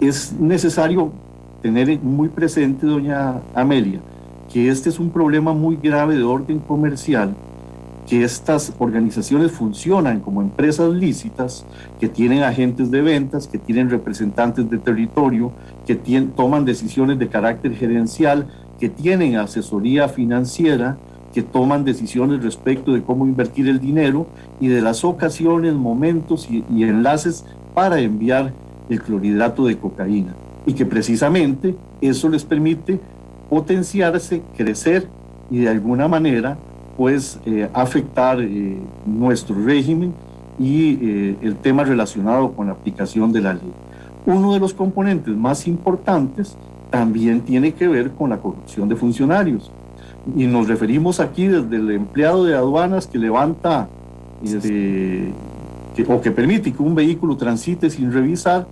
Es necesario tener muy presente, doña Amelia, que este es un problema muy grave de orden comercial, que estas organizaciones funcionan como empresas lícitas, que tienen agentes de ventas, que tienen representantes de territorio, que toman decisiones de carácter gerencial, que tienen asesoría financiera, que toman decisiones respecto de cómo invertir el dinero y de las ocasiones, momentos y, enlaces para enviar el clorhidrato de cocaína. Y que precisamente eso les permite potenciarse, crecer y de alguna manera pues eh, afectar eh, nuestro régimen y eh, el tema relacionado con la aplicación de la ley. Uno de los componentes más importantes también tiene que ver con la corrupción de funcionarios. Y nos referimos aquí desde el empleado de aduanas que levanta este, o que permite que un vehículo transite sin revisar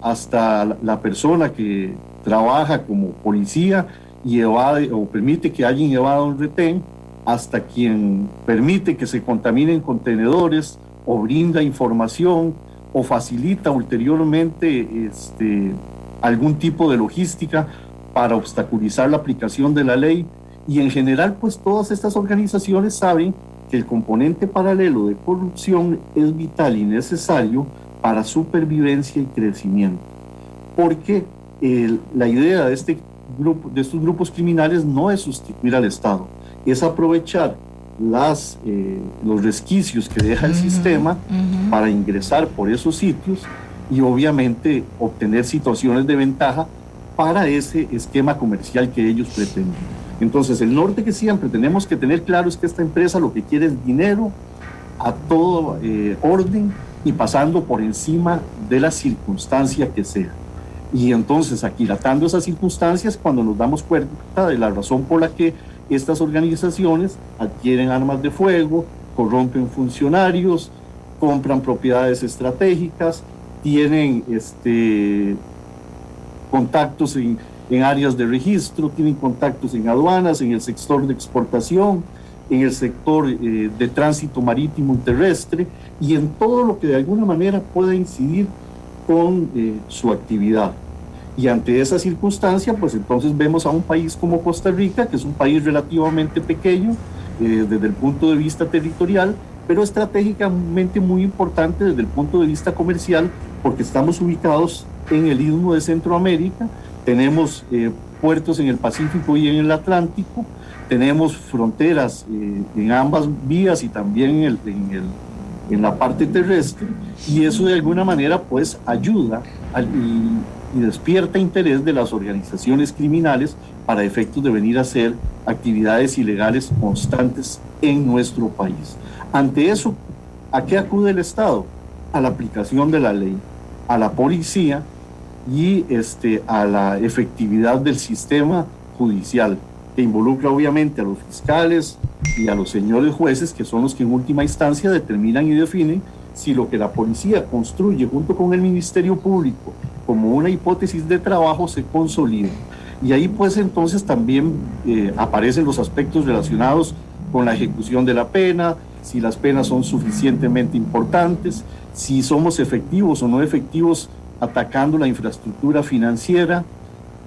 hasta la persona que trabaja como policía y evade o permite que alguien evada un retén, hasta quien permite que se contaminen contenedores o brinda información o facilita ulteriormente este, algún tipo de logística para obstaculizar la aplicación de la ley. Y en general pues todas estas organizaciones saben que el componente paralelo de corrupción es vital y necesario para supervivencia y crecimiento. Porque la idea de, este grupo, de estos grupos criminales no es sustituir al Estado, es aprovechar las, eh, los resquicios que deja el sistema para ingresar por esos sitios y obviamente obtener situaciones de ventaja para ese esquema comercial que ellos pretenden. Entonces, el norte que siempre tenemos que tener claro es que esta empresa lo que quiere es dinero a todo eh, orden y pasando por encima de la circunstancia que sea. Y entonces, aquilatando esas circunstancias, cuando nos damos cuenta de la razón por la que estas organizaciones adquieren armas de fuego, corrompen funcionarios, compran propiedades estratégicas, tienen este, contactos en, áreas de registro, tienen contactos en aduanas, en el sector de exportación, en el sector eh, de tránsito marítimo y terrestre y en todo lo que de alguna manera pueda incidir con eh, su actividad. Y ante esa circunstancia, pues entonces vemos a un país como Costa Rica, que es un país relativamente pequeño eh, desde el punto de vista territorial, pero estratégicamente muy importante desde el punto de vista comercial, porque estamos ubicados en el istmo de Centroamérica, tenemos eh, puertos en el Pacífico y en el Atlántico, tenemos fronteras eh, en ambas vías y también en, el, en, el, en, la parte terrestre, y eso de alguna manera pues ayuda y, y despierta interés de las organizaciones criminales para efectos de venir a hacer actividades ilegales constantes en nuestro país. Ante eso, ¿a qué acude el Estado? A la aplicación de la ley, a la policía y este, a la efectividad del sistema judicial, que involucra obviamente a los fiscales y a los señores jueces, que son los que en última instancia determinan y definen si lo que la policía construye junto con el Ministerio Público como una hipótesis de trabajo se consolida. Y ahí pues entonces también eh, aparecen los aspectos relacionados con la ejecución de la pena, si las penas son suficientemente importantes, si somos efectivos o no efectivos atacando la infraestructura financiera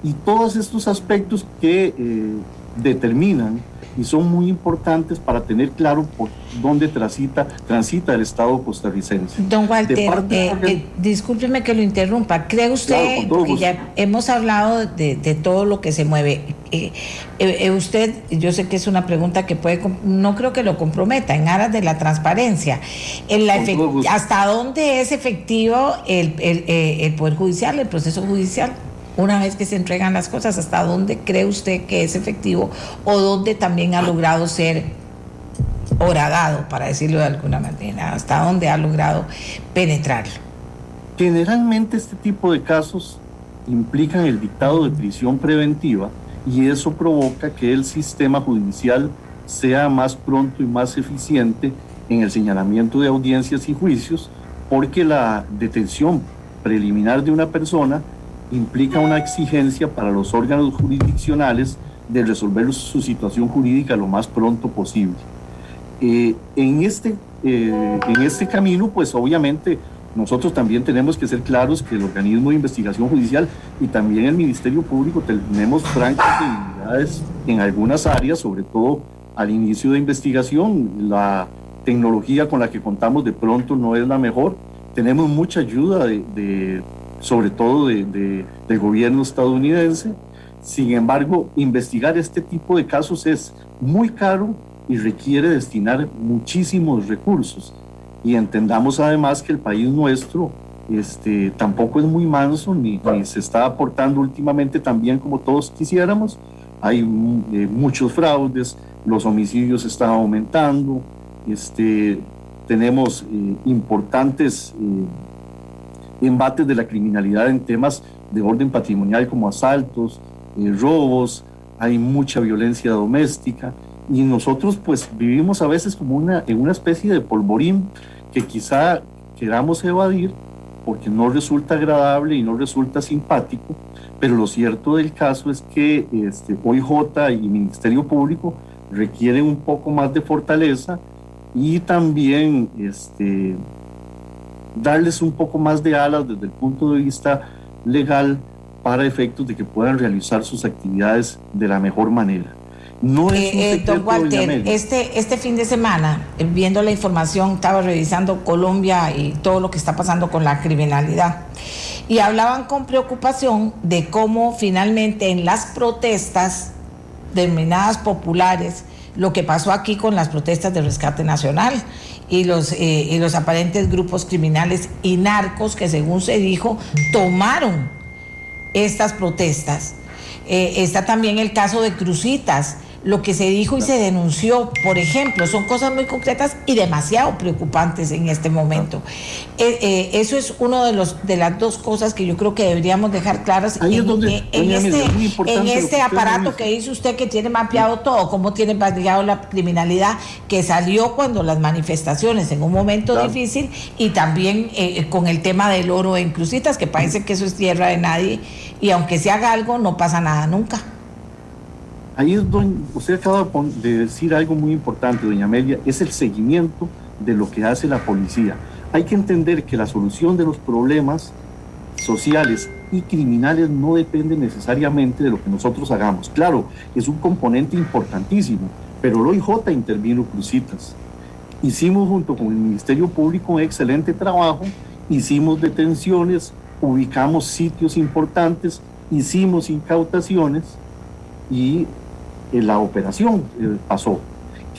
y todos estos aspectos que eh, determinan y son muy importantes para tener claro por dónde transita, transita el Estado costarricense. Don Walter, eh, eh, discúlpeme que lo interrumpa. ¿Cree usted, porque ya hemos hablado de, todo lo que se mueve, eh, usted, yo sé que es una pregunta que puede, no creo que lo comprometa, en aras de la transparencia, en la ¿hasta dónde es efectivo el, el Poder Judicial, el proceso judicial? Una vez que se entregan las cosas, ¿hasta dónde cree usted que es efectivo o dónde también ha logrado ser horadado, para decirlo de alguna manera, hasta dónde ha logrado penetrarlo? Generalmente este tipo de casos implican el dictado de prisión preventiva y eso provoca que el sistema judicial sea más pronto y más eficiente en el señalamiento de audiencias y juicios porque la detención preliminar de una persona implica una exigencia para los órganos jurisdiccionales de resolver su situación jurídica lo más pronto posible. Eh, en, este, eh, en este camino, pues obviamente nosotros también tenemos que ser claros que el organismo de investigación judicial y también el Ministerio Público tenemos francas debilidades en algunas áreas, sobre todo al inicio de investigación. La tecnología con la que contamos de pronto no es la mejor. Tenemos mucha ayuda de sobre todo de, del gobierno estadounidense. Sin embargo, investigar este tipo de casos es muy caro y requiere destinar muchísimos recursos. Y entendamos además que el país nuestro este, tampoco es muy manso ni, se está aportando últimamente tan bien como todos quisiéramos. Hay eh, muchos fraudes, los homicidios están aumentando, este, tenemos eh, importantes eh, embates de la criminalidad en temas de orden patrimonial como asaltos, eh, robos, hay mucha violencia doméstica. Y nosotros pues vivimos a veces como una, en una especie de polvorín que quizá queramos evadir porque no resulta agradable y no resulta simpático, pero lo cierto del caso es que este, OIJ y Ministerio Público requieren un poco más de fortaleza y también este, darles un poco más de alas desde el punto de vista legal para efectos de que puedan realizar sus actividades de la mejor manera. No es eh, eh, don Walter, este, este fin de semana, viendo la información, estaba revisando Colombia y todo lo que está pasando con la criminalidad. Y hablaban con preocupación de cómo finalmente en las protestas denominadas populares, lo que pasó aquí con las protestas de rescate nacional, y los, eh, los aparentes grupos criminales y narcos que según se dijo tomaron estas protestas. Eh, está también el caso de Crucitas, lo que se dijo y se denunció, por ejemplo, son cosas muy concretas y demasiado preocupantes en este momento. Eh, eh, eso es uno de los de las dos cosas que yo creo que deberíamos dejar claras en, este, en este aparato que dice usted que tiene mapeado todo, cómo tiene mapeado la criminalidad que salió cuando las manifestaciones en un momento difícil y también eh, con el tema del oro en Crucitas, que parece que eso es tierra de nadie y aunque se haga algo no pasa nada nunca. Ahí es donde usted acaba de decir algo muy importante, doña Amelia, es el seguimiento de lo que hace la policía. Hay que entender que la solución de los problemas sociales y criminales no depende necesariamente de lo que nosotros hagamos. Claro, es un componente importantísimo, pero el OIJ intervino crucitas. Hicimos junto con el Ministerio Público un excelente trabajo, hicimos detenciones, ubicamos sitios importantes, hicimos incautaciones y la operación eh, pasó.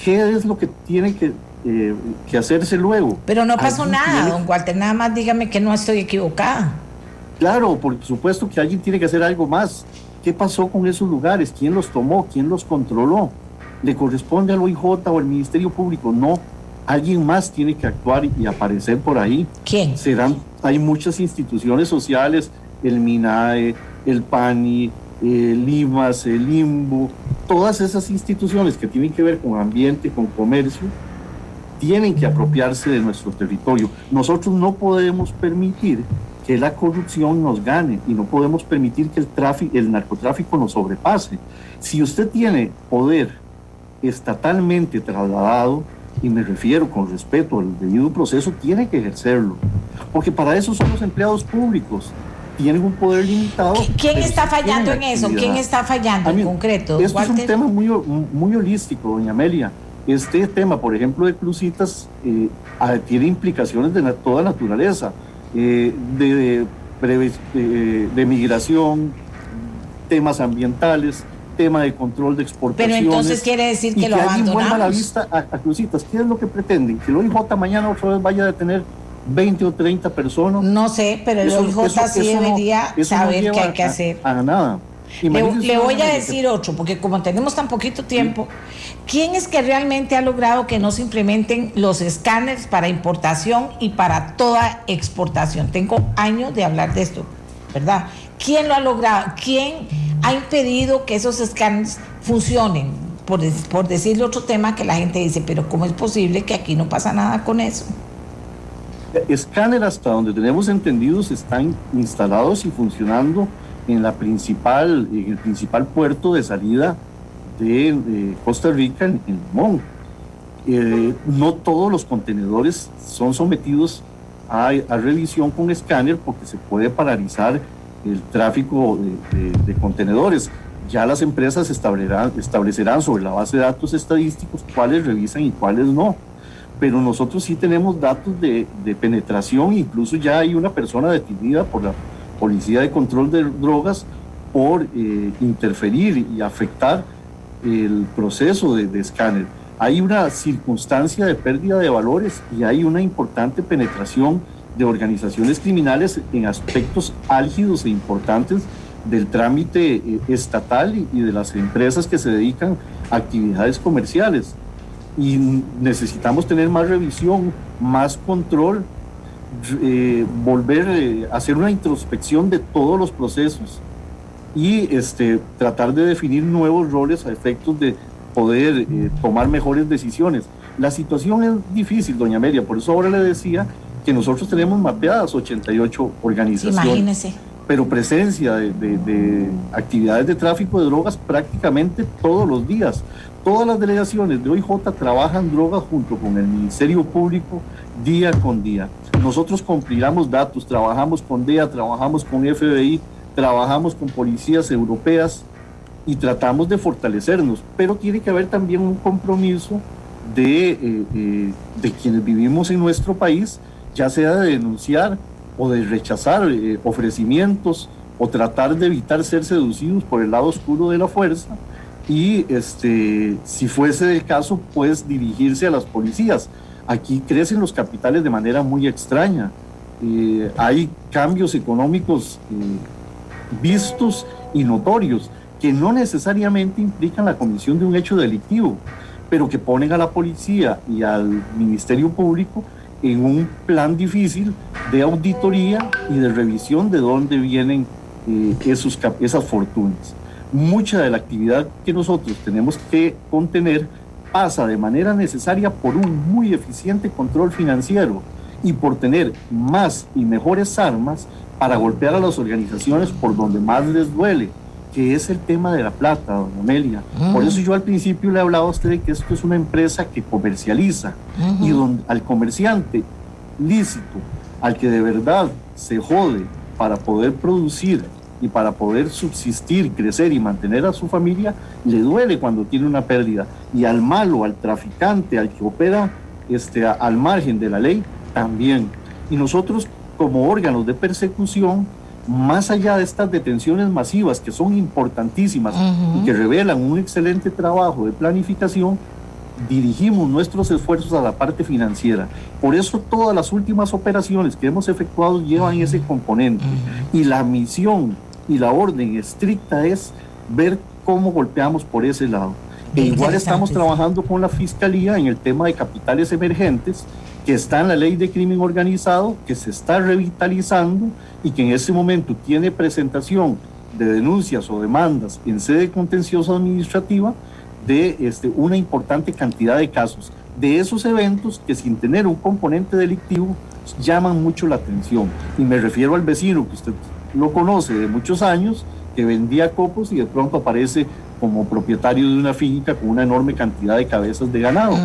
¿Qué es lo que tiene que, eh, que hacerse luego? Pero no pasó nada, don Walter, nada más dígame que no estoy equivocada. Claro, por supuesto que alguien tiene que hacer algo más. ¿Qué pasó con esos lugares? ¿Quién los tomó? ¿Quién los controló? ¿Le corresponde al OIJ o al Ministerio Público? No. Alguien más tiene que actuar y aparecer por ahí. ¿Quién? Serán, hay muchas instituciones sociales, el MINAE, el PANI, el LIMAS, el LIMBO, todas esas instituciones que tienen que ver con ambiente, con comercio, tienen que apropiarse de nuestro territorio. Nosotros no podemos permitir que la corrupción nos gane y no podemos permitir que el, tráfico, el narcotráfico nos sobrepase. Si usted tiene poder estatalmente trasladado, y me refiero con respeto al debido proceso, tiene que ejercerlo, porque para eso son los empleados públicos. Tienen un poder limitado. ¿Quién está fallando en eso? ¿Quién está fallando en concreto? Esto es un tema muy, muy holístico, doña Amelia. Este tema, por ejemplo, de crucitas, eh, tiene implicaciones de toda naturaleza, eh, de, de, migración, temas ambientales, tema de control de exportaciones. Pero entonces quiere decir que lo abandonamos. la vista a, Crucitas. ¿Qué es lo que pretenden? Que el OIJ mañana otra vez vaya a detener 20 o 30 personas. No sé, pero el OIJ sí debería saber qué hay que hacer. A, nada. Le, voy a decir otro, porque como tenemos tan poquito tiempo, ¿quién es que realmente ha logrado que no se implementen los escáneres para importación y para toda exportación? Tengo años de hablar de esto, ¿verdad? ¿Quién lo ha logrado? ¿Quién ha impedido que esos escáneres funcionen? Por, por decirle otro tema que la gente dice, pero ¿cómo es posible que aquí no pasa nada con eso? Escáner hasta donde tenemos entendidos están instalados y funcionando en la principal, en el principal puerto de salida de, Costa Rica, en, Limón. Eh, no todos los contenedores son sometidos a, revisión con escáner porque se puede paralizar el tráfico de, contenedores. Ya las empresas establecerán, establecerán sobre la base de datos estadísticos cuáles revisan y cuáles no. Pero nosotros sí tenemos datos de, de penetración, incluso ya hay una persona detenida por la Policía de Control de Drogas por eh, interferir y afectar el proceso de, escáner. Hay una circunstancia de pérdida de valores y hay una importante penetración de organizaciones criminales en aspectos álgidos e importantes del trámite eh, estatal y, de las empresas que se dedican a actividades comerciales. Y necesitamos tener más revisión, más control eh, volver eh, a hacer una introspección de todos los procesos y este, tratar de definir nuevos roles a efectos de poder eh, tomar mejores decisiones. La situación es difícil, doña Amelia, por eso ahora le decía que nosotros tenemos mapeadas 88 organizaciones. Imagínese. Pero presencia de, de actividades de tráfico de drogas prácticamente todos los días. Todas las delegaciones de OIJ trabajan drogas junto con el Ministerio Público día con día. Nosotros compilamos datos, trabajamos con DEA, trabajamos con FBI, trabajamos con policías europeas y tratamos de fortalecernos, pero tiene que haber también un compromiso de, eh, eh, de quienes vivimos en nuestro país, ya sea de denunciar o de rechazar eh, ofrecimientos o tratar de evitar ser seducidos por el lado oscuro de la fuerza y este, si fuese el caso, pues dirigirse a las policías. Aquí crecen los capitales de manera muy extraña. Eh, hay cambios económicos eh, vistos y notorios que no necesariamente implican la comisión de un hecho delictivo, pero que ponen a la policía y al Ministerio Público en un plan difícil de auditoría y de revisión de dónde vienen eh, esos, esas fortunas. Mucha de la actividad que nosotros tenemos que contener pasa de manera necesaria por un muy eficiente control financiero y por tener más y mejores armas para golpear a las organizaciones por donde más les duele, que es el tema de la plata, doña Amelia. Por eso yo al principio le he hablado a usted de que esto es una empresa que comercializa y donde al comerciante lícito, al que de verdad se jode para poder producir y para poder subsistir, crecer y mantener a su familia, le duele cuando tiene una pérdida. Y al malo, al traficante, al que opera este, al margen de la ley, también. Y nosotros como órganos de persecución, más allá de estas detenciones masivas que son importantísimas y que revelan un excelente trabajo de planificación, dirigimos nuestros esfuerzos a la parte financiera. Por eso todas las últimas operaciones que hemos efectuado llevan ese componente. Y la misión y la orden estricta es ver cómo golpeamos por ese lado. E igual estamos trabajando con la Fiscalía en el tema de capitales emergentes, que está en la ley de crimen organizado, que se está revitalizando y que en ese momento tiene presentación de denuncias o demandas en sede contenciosa administrativa de este, una importante cantidad de casos. De esos eventos que sin tener un componente delictivo llaman mucho la atención. Y me refiero al vecino que usted lo conoce de muchos años, que vendía copos y de pronto aparece como propietario de una finca con una enorme cantidad de cabezas de ganado.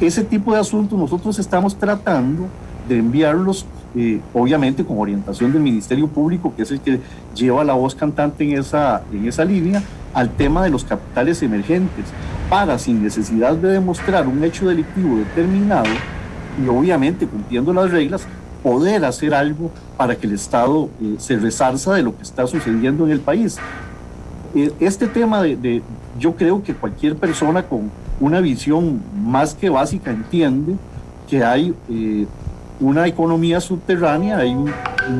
Ese tipo de asuntos nosotros estamos tratando de enviarlos, eh, obviamente con orientación del Ministerio Público, que es el que lleva la voz cantante en esa, en esa línea, al tema de los capitales emergentes, para, sin necesidad de demostrar un hecho delictivo determinado, y obviamente cumpliendo las reglas, poder hacer algo para que el Estado eh, se resarza de lo que está sucediendo en el país. Eh, este tema de, yo creo que cualquier persona con una visión más que básica entiende que hay eh, una economía subterránea, hay un,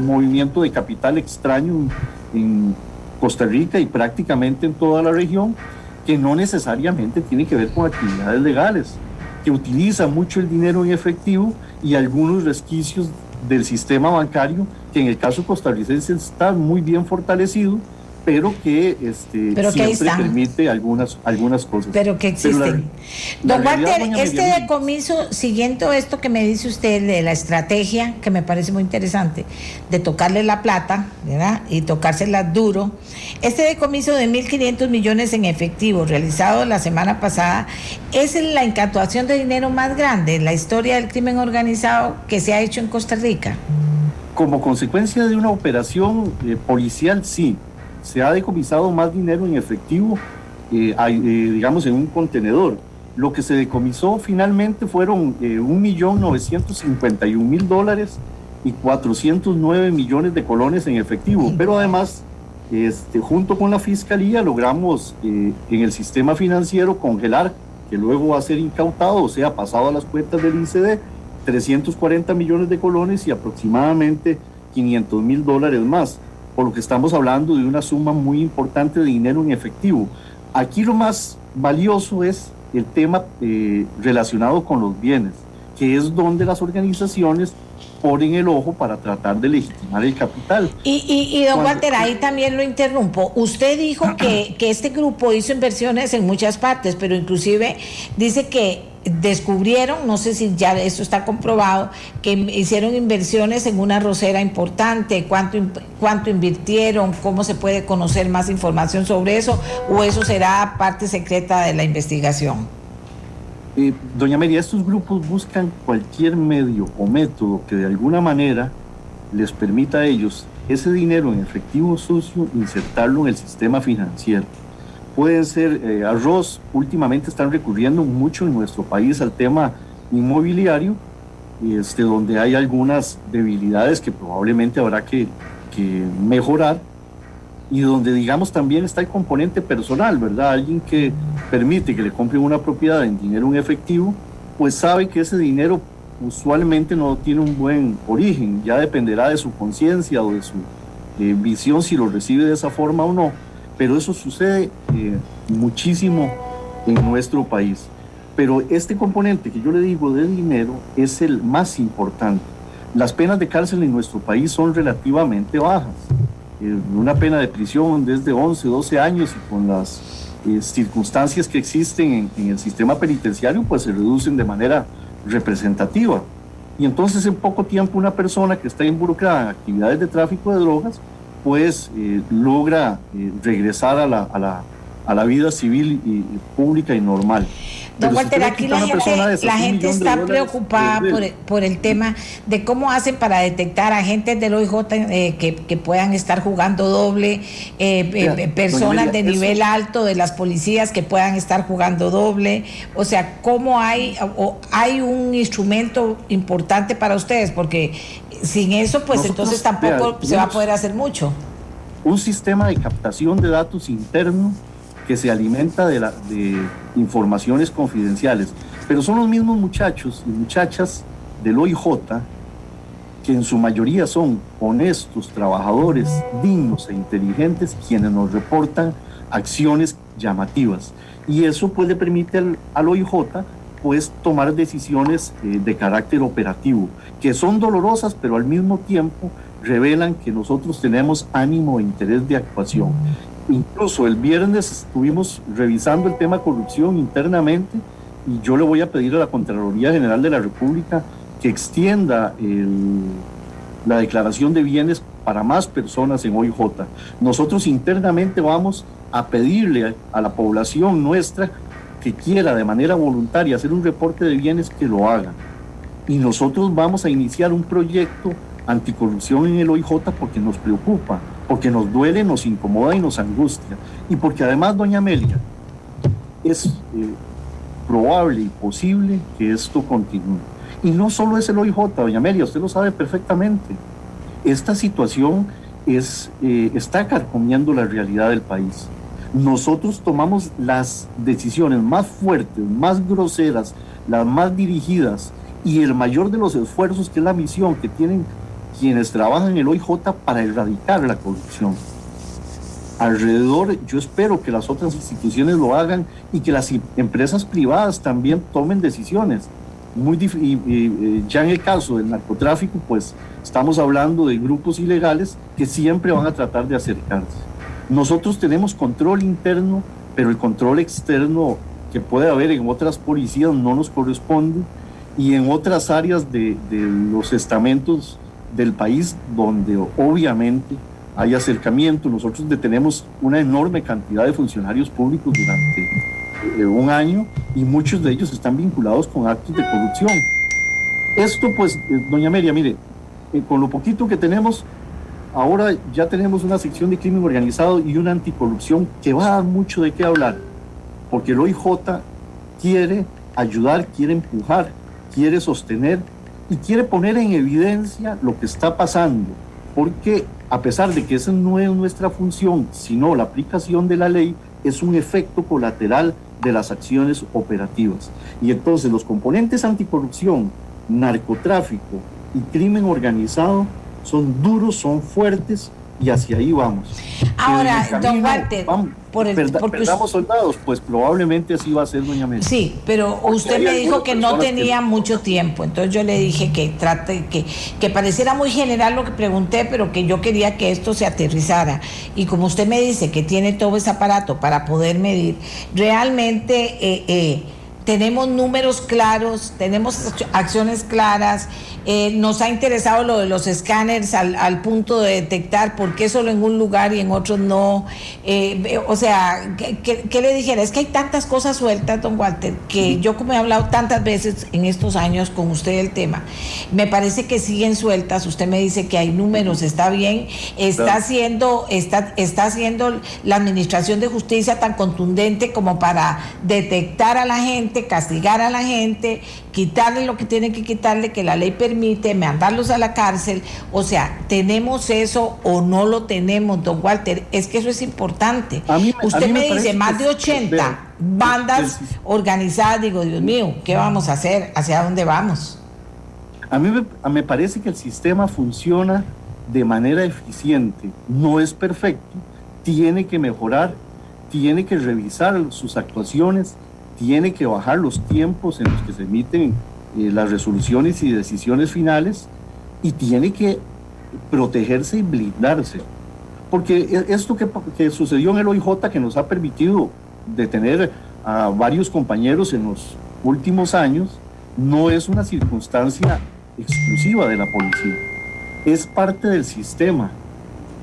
movimiento de capital extraño en Costa Rica y prácticamente en toda la región que no necesariamente tiene que ver con actividades legales, que utiliza mucho el dinero en efectivo y algunos resquicios del sistema bancario, que en el caso costarricense está muy bien fortalecido, pero que este, siempre permite algunas, algunas cosas. Pero que existen. Don Walter, este decomiso, siguiendo esto que me dice usted de la estrategia, que me parece muy interesante, de tocarle la plata, ¿verdad? Y tocársela duro, este decomiso de 1.500 millones en efectivo realizado la semana pasada es la incatuación de dinero más grande en la historia del crimen organizado que se ha hecho en Costa Rica. Como consecuencia de una operación eh, policial, sí se ha decomisado más dinero en efectivo, eh, eh, digamos, en un contenedor. Lo que se decomisó finalmente fueron eh, 1.951.000 dólares y 409 millones de colones en efectivo. Pero además, este, junto con la Fiscalía, logramos eh, en el sistema financiero congelar, que luego va a ser incautado, o sea, pasado a las cuentas del ICD, 340 millones de colones y aproximadamente 500 mil dólares más por lo que estamos hablando de una suma muy importante de dinero en efectivo. Aquí lo más valioso es el tema eh, relacionado con los bienes, que es donde las organizaciones ponen el ojo para tratar de legitimar el capital. Y, y, don Walter, ahí también lo interrumpo. Usted dijo que, que este grupo hizo inversiones en muchas partes, pero inclusive dice que descubrieron, no sé si ya esto está comprobado, que hicieron inversiones en una rosera importante, cuánto, cuánto invirtieron, cómo se puede conocer más información sobre eso, o eso será parte secreta de la investigación. Eh, doña María, estos grupos buscan cualquier medio o método que de alguna manera les permita a ellos ese dinero en efectivo sucio insertarlo en el sistema financiero pueden ser eh, arroz. Últimamente están recurriendo mucho en nuestro país al tema inmobiliario, este, donde hay algunas debilidades que probablemente habrá que, mejorar y donde digamos también está el componente personal, ¿verdad? Alguien que permite que le compren una propiedad en dinero en efectivo, pues sabe que ese dinero usualmente no tiene un buen origen, ya dependerá de su conciencia o de su eh, visión si lo recibe de esa forma o no pero eso sucede eh, muchísimo en nuestro país. Pero este componente que yo le digo de dinero es el más importante. Las penas de cárcel en nuestro país son relativamente bajas. Eh, una pena de prisión desde 11, 12 años y con las eh, circunstancias que existen en, el sistema penitenciario, pues se reducen de manera representativa. Y entonces en poco tiempo una persona que está involucrada en actividades de tráfico de drogas, pues logra eh, regresar a la, a, la, a la, vida civil y, pública y normal. Don Walter, aquí la gente, la gente está preocupada por, por, el tema de cómo hacen para detectar agentes del OIJ eh, que, que, puedan estar jugando doble, personas de nivel alto de las policías que puedan estar jugando doble. O sea, ¿cómo hay, o hay un instrumento importante para ustedes? Porque sin eso, pues entonces tampoco se va a poder hacer mucho. Un sistema de captación de datos interno que se alimenta de, la, de informaciones confidenciales. Pero son los mismos muchachos y muchachas del OIJ que en su mayoría son honestos, trabajadores, dignos e inteligentes, quienes nos reportan acciones llamativas. Y eso pues le permite al, al OIJ pues tomar decisiones eh, de carácter operativo, que son dolorosas, pero al mismo tiempo revelan que nosotros tenemos ánimo e interés de actuación. Incluso el viernes estuvimos revisando el tema corrupción internamente y yo le voy a pedir a la Contraloría General de la República que extienda la declaración de bienes para más personas en OIJ. Nosotros internamente vamos a pedirle a la población nuestra que quiera de manera voluntaria hacer un reporte de bienes, que lo haga. Y nosotros vamos a iniciar un proyecto anticorrupción en el OIJ porque nos preocupa, porque nos duele, nos incomoda y nos angustia. Y porque además, doña Amelia, es eh, probable y posible que esto continúe. Y no solo es el OIJ, doña Amelia, usted lo sabe perfectamente. Esta situación es, eh, está carcomiendo la realidad del país. Nosotros tomamos las decisiones más fuertes, más groseras, las más dirigidas y el mayor de los esfuerzos, que es la misión que tienen quienes trabajan en el OIJ para erradicar la corrupción. Alrededor, yo espero que las otras instituciones lo hagan y que las empresas privadas también tomen decisiones. Muy y, ya en el caso del narcotráfico, pues estamos hablando de grupos ilegales que siempre van a tratar de acercarse. Nosotros tenemos control interno, pero el control externo que puede haber en otras policías no nos corresponde y en otras áreas de, de los estamentos del país donde obviamente hay acercamiento. Nosotros detenemos una enorme cantidad de funcionarios públicos durante eh, un año y muchos de ellos están vinculados con actos de corrupción. Esto pues, eh, doña María, mire, eh, con lo poquito que tenemos, ahora ya tenemos una sección de crimen organizado y una anticorrupción que va a dar mucho de qué hablar, porque el OIJ quiere ayudar, quiere empujar, quiere sostener y quiere poner en evidencia lo que está pasando, porque a pesar de que esa no es nuestra función, sino la aplicación de la ley, es un efecto colateral de las acciones operativas. Y entonces los componentes anticorrupción, narcotráfico y crimen organizado son duros, son fuertes y hacia ahí vamos. Ahora, don Walter, por el, perdamos soldados, pues probablemente así va a ser doña Mesa. Sí, pero usted me dijo que no tenía mucho tiempo, entonces yo le dije que trate, que, que pareciera muy general lo que pregunté, pero que yo quería que esto se aterrizara. Y como usted me dice que tiene todo ese aparato para poder medir, realmente... Eh, eh, tenemos números claros, tenemos acciones claras, eh, nos ha interesado lo de los escáneres al, punto de detectar por qué solo en un lugar y en otro no. Eh, o sea, ¿qué, le dijera? Es que hay tantas cosas sueltas, don Walter, que yo como he hablado tantas veces en estos años con usted del tema, me parece que siguen sueltas. Usted me dice que hay números, está bien, está haciendo, está, está haciendo la administración de justicia tan contundente como para detectar a la gente, castigar a la gente, quitarle lo que tiene que quitarle, que la ley permite, mandarlos a la cárcel. O sea, ¿tenemos eso o no lo tenemos, don Walter? Es que eso es importante. Usted me, dice más de 80 bandas organizadas. Digo, Dios mío, ¿qué vamos a hacer? ¿Hacia dónde vamos? A mí me, me parece que el sistema funciona de manera eficiente. No es perfecto. Tiene que mejorar, tiene que revisar sus actuaciones tiene que bajar los tiempos en los que se emiten eh, las resoluciones y decisiones finales y tiene que protegerse y blindarse. Porque e, esto que, que, sucedió en el OIJ, que nos ha permitido detener a varios compañeros en los últimos años, no es una circunstancia exclusiva de la policía, es parte del sistema.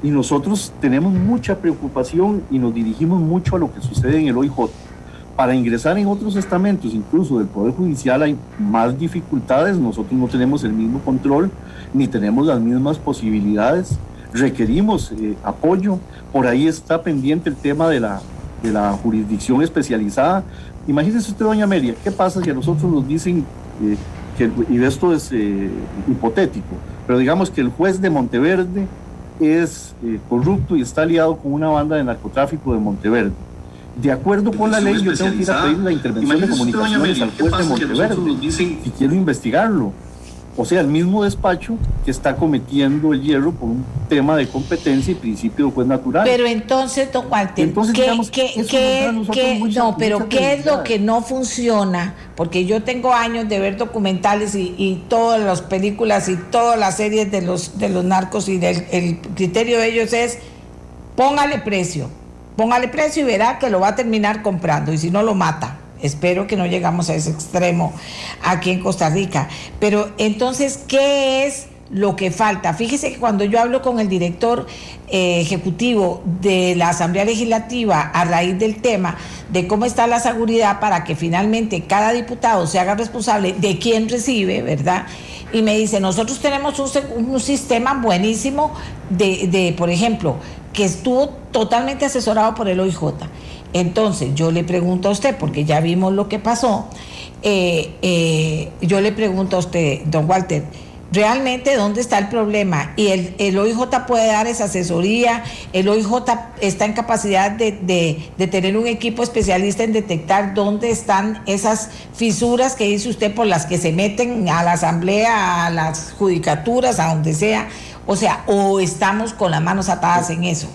Y nosotros tenemos mucha preocupación y nos dirigimos mucho a lo que sucede en el OIJ para ingresar en otros estamentos, incluso del Poder Judicial, hay más dificultades, nosotros no tenemos el mismo control, ni tenemos las mismas posibilidades, requerimos eh, apoyo, por ahí está pendiente el tema de la, de la jurisdicción especializada. Imagínese usted, doña Amelia, ¿qué pasa si a nosotros nos dicen, eh, que, y esto es eh, hipotético, pero digamos que el juez de Monteverde es corrupto y está aliado con una banda de narcotráfico de Monteverde? De acuerdo con la ley, yo tengo que ir a pedir la intervención de comunicaciones al juez de Monteverde si quiero investigarlo. O sea, el mismo despacho que está cometiendo el hierro por un tema de competencia y principio de juez natural. Pero entonces, don Walter, ¿qué, no, pero ¿qué es lo que no funciona? Porque yo tengo años de ver documentales y, todas las películas y todas las series de los, de los narcos y el criterio de ellos es póngale precio Póngale precio y verá que lo va a terminar comprando y si no lo mata. Espero que no llegamos a ese extremo aquí en Costa Rica. Pero entonces, ¿qué es lo que falta. Fíjese que cuando yo hablo con el director eh, ejecutivo de la Asamblea Legislativa a raíz del tema de cómo está la seguridad para que finalmente cada diputado se haga responsable de quién recibe, ¿verdad? Y me dice, nosotros tenemos un, un sistema buenísimo de, de, por ejemplo, que estuvo totalmente asesorado por el OIJ. Entonces, yo le pregunto a usted, porque ya vimos lo que pasó, eh, eh, yo le pregunto a usted, don Walter, realmente dónde está el problema y el, OIJ puede dar esa asesoría, el OIJ está en capacidad de, de, tener un equipo especialista en detectar dónde están esas fisuras que dice usted por las que se meten a la asamblea, a las judicaturas, a donde sea, o sea, o estamos con las manos atadas en eso.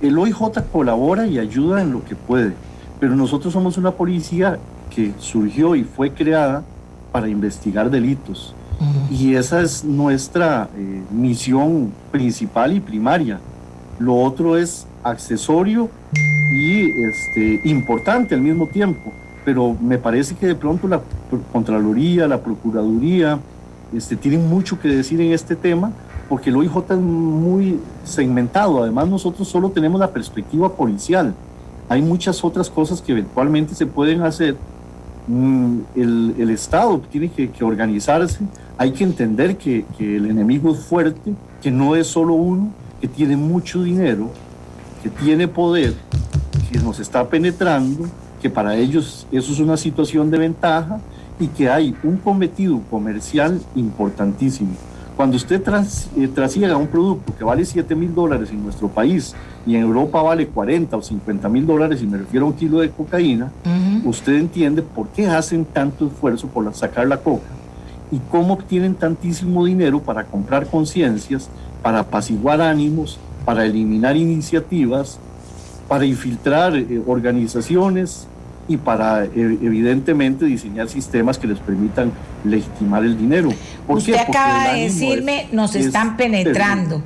El OIJ colabora y ayuda en lo que puede, pero nosotros somos una policía que surgió y fue creada para investigar delitos y esa es nuestra eh, misión principal y primaria. Lo otro es accesorio y este, importante al mismo tiempo. Pero me parece que de pronto la Contraloría, la Procuraduría, este, tienen mucho que decir en este tema porque el OIJ es muy segmentado. Además, nosotros solo tenemos la perspectiva policial. Hay muchas otras cosas que eventualmente se pueden hacer. Mm, el, el Estado tiene que, que organizarse hay que entender que, que, el enemigo es fuerte, que no es solo uno, que tiene mucho dinero, que tiene poder, que nos está penetrando, que para ellos eso es una situación de ventaja y que hay un cometido comercial importantísimo. Cuando usted tras, eh, trasiega un producto que vale 7 mil dólares en nuestro país y en Europa vale 40 o 50 mil dólares, y me refiero a un kilo de cocaína, usted entiende por qué hacen tanto esfuerzo por sacar la coca y cómo obtienen tantísimo dinero para comprar conciencias, para apaciguar ánimos, para eliminar iniciativas, para infiltrar eh, organizaciones y para eh, evidentemente diseñar sistemas que les permitan legitimar el dinero. Usted acaba de decirme, nos están penetrando.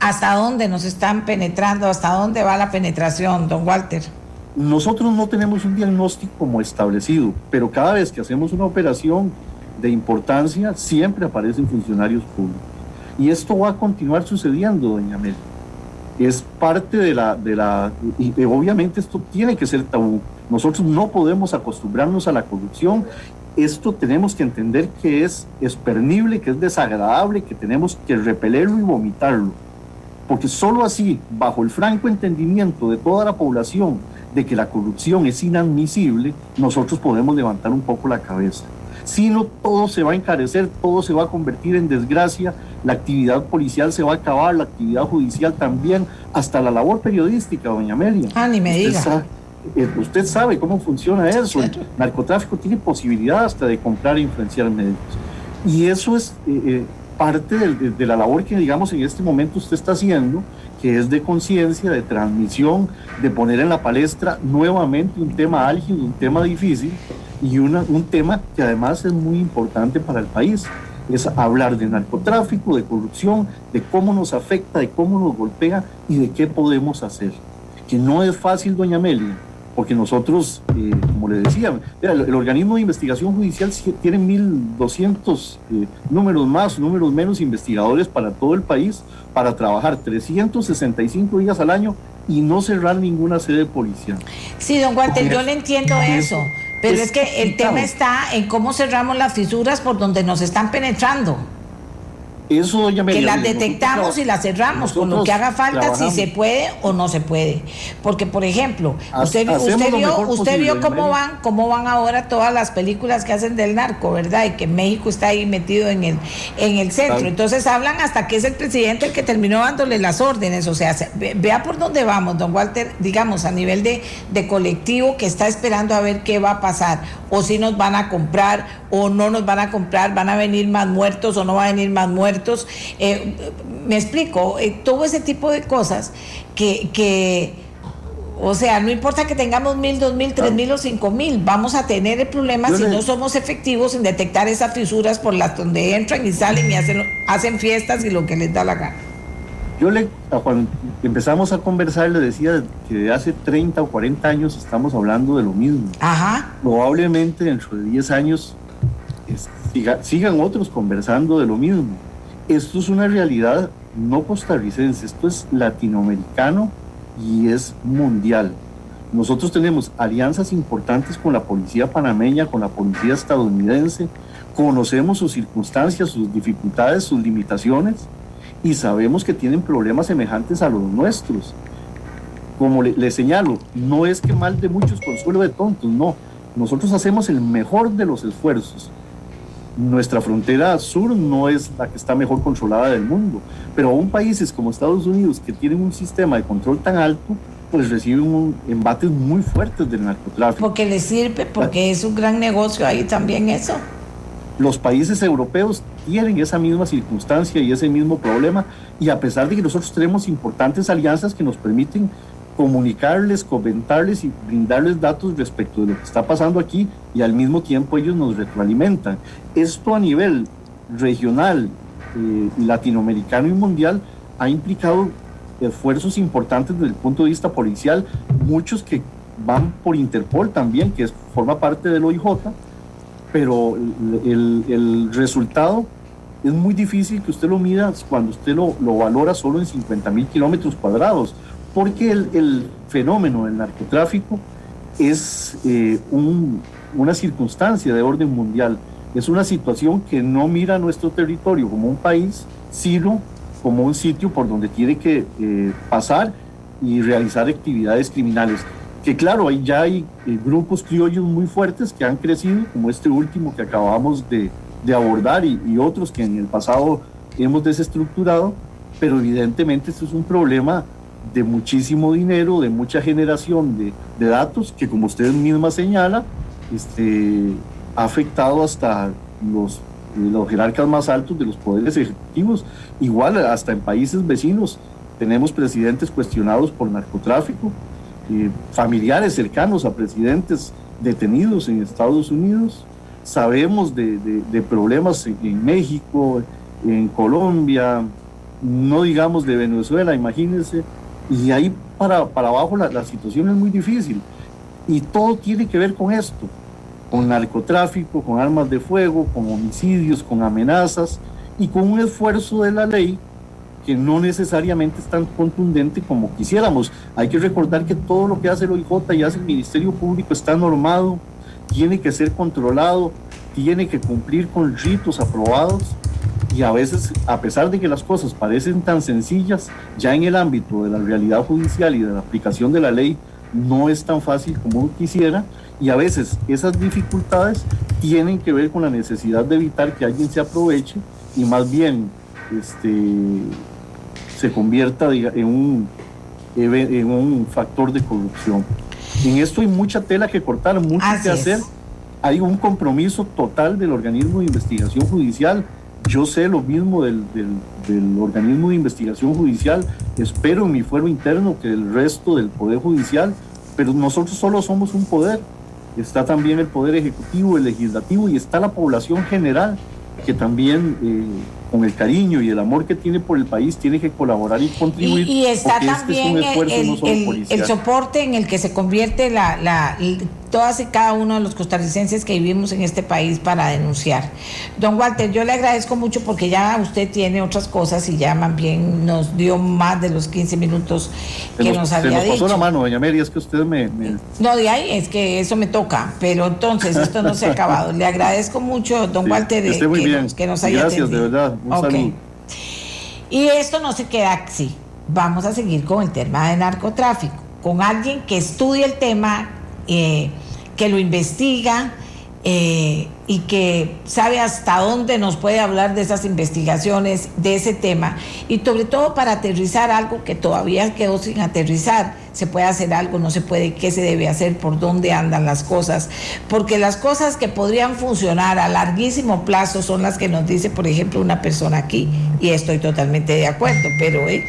¿Hasta dónde nos están penetrando? ¿Hasta dónde va la penetración, don Walter? Nosotros no tenemos un diagnóstico como establecido, pero cada vez que hacemos una operación de importancia, siempre aparecen funcionarios públicos. Y esto va a continuar sucediendo, doña Mel. Es parte de la, de la, y obviamente esto tiene que ser tabú. Nosotros no podemos acostumbrarnos a la corrupción. Esto tenemos que entender que es espernible, que es desagradable, que tenemos que repelerlo y vomitarlo. Porque solo así, bajo el franco entendimiento de toda la población de que la corrupción es inadmisible, nosotros podemos levantar un poco la cabeza. Si no, todo se va a encarecer, todo se va a convertir en desgracia, la actividad policial se va a acabar, la actividad judicial también, hasta la labor periodística, doña Amelia. Ah, ni me diga. Eh, usted sabe cómo funciona eso. El narcotráfico tiene posibilidad hasta de comprar e influenciar medios. Y eso es eh, eh, parte de, de, la labor que, digamos, en este momento usted está haciendo, que es de conciencia, de transmisión, de poner en la palestra nuevamente un tema álgido, un tema difícil, y una, un tema que además es muy importante para el país. Es hablar de narcotráfico, de corrupción, de cómo nos afecta, de cómo nos golpea y de qué podemos hacer. Que no es fácil, doña Amelia, porque nosotros, eh, como le decía, el, el, organismo de investigación judicial tiene 1.200 eh, números más, números menos investigadores para todo el país, para trabajar 365 días al año y no cerrar ninguna sede policial. Sí, don Walter, yo le entiendo eso. Pero es, que el tema está en cómo cerramos las fisuras por donde nos están penetrando. Eso ya me que las detectamos y las cerramos con lo que haga falta, si se puede o no se puede. Porque, por ejemplo, usted, usted vio, usted vio cómo van, cómo van ahora todas las películas que hacen del narco, ¿verdad? Y que México está ahí metido en el, en el centro. Entonces hablan hasta que es el presidente el que terminó dándole las órdenes. O sea, vea por dónde vamos, don Walter, digamos, a nivel de, de colectivo que está esperando a ver qué va a pasar. O si nos van a comprar o no nos van a comprar, van a venir más muertos o no van a venir más muertos eh, me explico, eh, todo ese tipo de cosas que, que, o sea, no importa que tengamos mil, dos mil, tres mil o cinco mil, vamos a tener el problema si no somos efectivos en detectar esas fisuras por las donde entran y salen y hacen, hacen fiestas y lo que les da la gana. Yo le, cuando empezamos a conversar, le decía que de hace 30 o 40 años estamos hablando de lo mismo. Ajá. Probablemente dentro de 10 años sigan otros conversando de lo mismo Esto es una realidad no costarricense, esto es latinoamericano y es mundial. Nosotros tenemos alianzas importantes con la policía panameña, con la policía estadounidense, conocemos sus circunstancias, sus dificultades, sus limitaciones y sabemos que tienen problemas semejantes a los nuestros. Como le, señalo, no es que mal de muchos consuelo de tontos, no. Nosotros hacemos el mejor de los esfuerzos. Nuestra frontera sur no es la que está mejor controlada del mundo, pero aún países como Estados Unidos que tienen un sistema de control tan alto, pues reciben embates muy fuertes del narcotráfico. Porque les sirve, porque es un gran negocio ahí también eso. Los países europeos tienen esa misma circunstancia y ese mismo problema, y a pesar de que nosotros tenemos importantes alianzas que nos permiten comunicarles, comentarles y brindarles datos respecto de lo que está pasando aquí y al mismo tiempo ellos nos retroalimentan. Esto a nivel regional, eh, latinoamericano y mundial ha implicado esfuerzos importantes desde el punto de vista policial, muchos que van por Interpol también, que es, forma parte del OIJ, pero el, resultado es muy difícil que usted lo mida cuando usted lo valora solo en 50 mil kilómetros cuadrados porque el, fenómeno del narcotráfico es eh, una circunstancia de orden mundial, es una situación que no mira nuestro territorio como un país, sino como un sitio por donde tiene que eh, pasar y realizar actividades criminales. Que claro, ahí ya hay eh, grupos criollos muy fuertes que han crecido, como este último que acabamos de, abordar y, y, otros que en el pasado hemos desestructurado, pero evidentemente esto es un problema de muchísimo dinero, de mucha generación de, de datos, que como usted misma señala, este, ha afectado hasta los, los jerarcas más altos de los poderes ejecutivos, igual hasta en países vecinos tenemos presidentes cuestionados por narcotráfico, eh, familiares cercanos a presidentes detenidos en Estados Unidos, sabemos de, de, problemas en, en, México, en Colombia, no digamos de Venezuela, imagínense, y ahí para, para abajo la, la, situación es muy difícil. Y todo tiene que ver con esto, con narcotráfico, con armas de fuego, con homicidios, con amenazas y con un esfuerzo de la ley que no necesariamente es tan contundente como quisiéramos. Hay que recordar que todo lo que hace el OIJ y hace el Ministerio Público está normado, tiene que ser controlado, tiene que cumplir con ritos aprobados y a veces, a pesar de que las cosas parecen tan sencillas, ya en el ámbito de la realidad judicial y de la aplicación de la ley, no es tan fácil como uno quisiera y a veces esas dificultades tienen que ver con la necesidad de evitar que alguien se aproveche y más bien este, se convierta en un, en un factor de corrupción. En esto hay mucha tela que cortar, mucho que hacer. Hay un compromiso total del organismo de investigación judicial yo sé lo mismo del, organismo de investigación judicial, espero en mi fuero interno que el resto del Poder Judicial, pero nosotros solo somos un poder. Está también el Poder Ejecutivo, el Legislativo y está la población general que también eh, con el cariño y el amor que tiene por el país tiene que colaborar y contribuir. Y, está también el, soporte en el que se convierte la, la, todas y cada uno de los costarricenses que vivimos en este país para denunciar. Don Walter, yo le agradezco mucho porque ya usted tiene otras cosas y ya más bien nos dio más de los 15 minutos que nos, había se nos pasó la mano, doña Mary, es que usted me, No, de ahí es que eso me toca, pero entonces esto no se ha acabado. Le agradezco mucho, don Walter, de, que, Nos, haya Gracias, de verdad. Un Y esto no se queda así. Vamos a seguir con el tema de narcotráfico, con alguien que estudie el tema, eh, que lo investiga eh, y que sabe hasta dónde nos puede hablar de esas investigaciones, de ese tema, y sobre todo para aterrizar algo que todavía quedó sin aterrizar. Se puede hacer algo, no se puede, qué se debe hacer, por dónde andan las cosas, porque las cosas que podrían funcionar a larguísimo plazo son las que nos dice, por ejemplo, una persona aquí, y estoy totalmente de acuerdo, pero eh,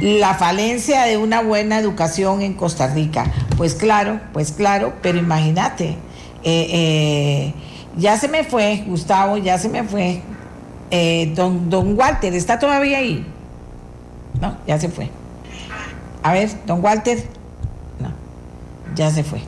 la falencia de una buena educación en Costa Rica, pues claro, pues claro, pero imagínate. Eh, eh, ya se me fue, Gustavo, ya se me fue. Eh, don, don Walter, ¿está todavía ahí? No, ya se fue. A ver, don Walter. No, ya se fue.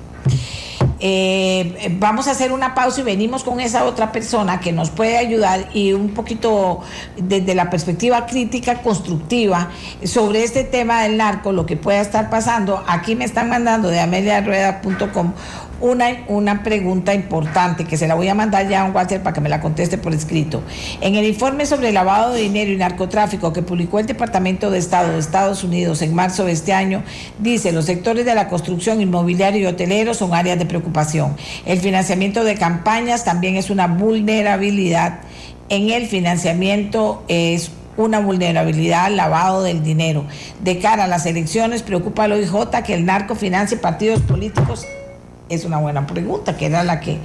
eh, vamos a hacer una pausa y venimos con esa otra persona que nos puede ayudar y un poquito desde la perspectiva crítica constructiva sobre este tema del narco, lo que pueda estar pasando. Aquí me están mandando de ameliarueda.com una, una pregunta importante que se la voy a mandar ya a un Walter para que me la conteste por escrito. En el informe sobre lavado de dinero y narcotráfico que publicó el Departamento de Estado de Estados Unidos en marzo de este año, dice los sectores de la construcción, inmobiliario y hotelero son áreas de preocupación. El financiamiento de campañas también es una vulnerabilidad. En el financiamiento es una vulnerabilidad al lavado del dinero. De cara a las elecciones, preocupa al OIJ que el narco financie partidos políticos es una buena pregunta, que era la que,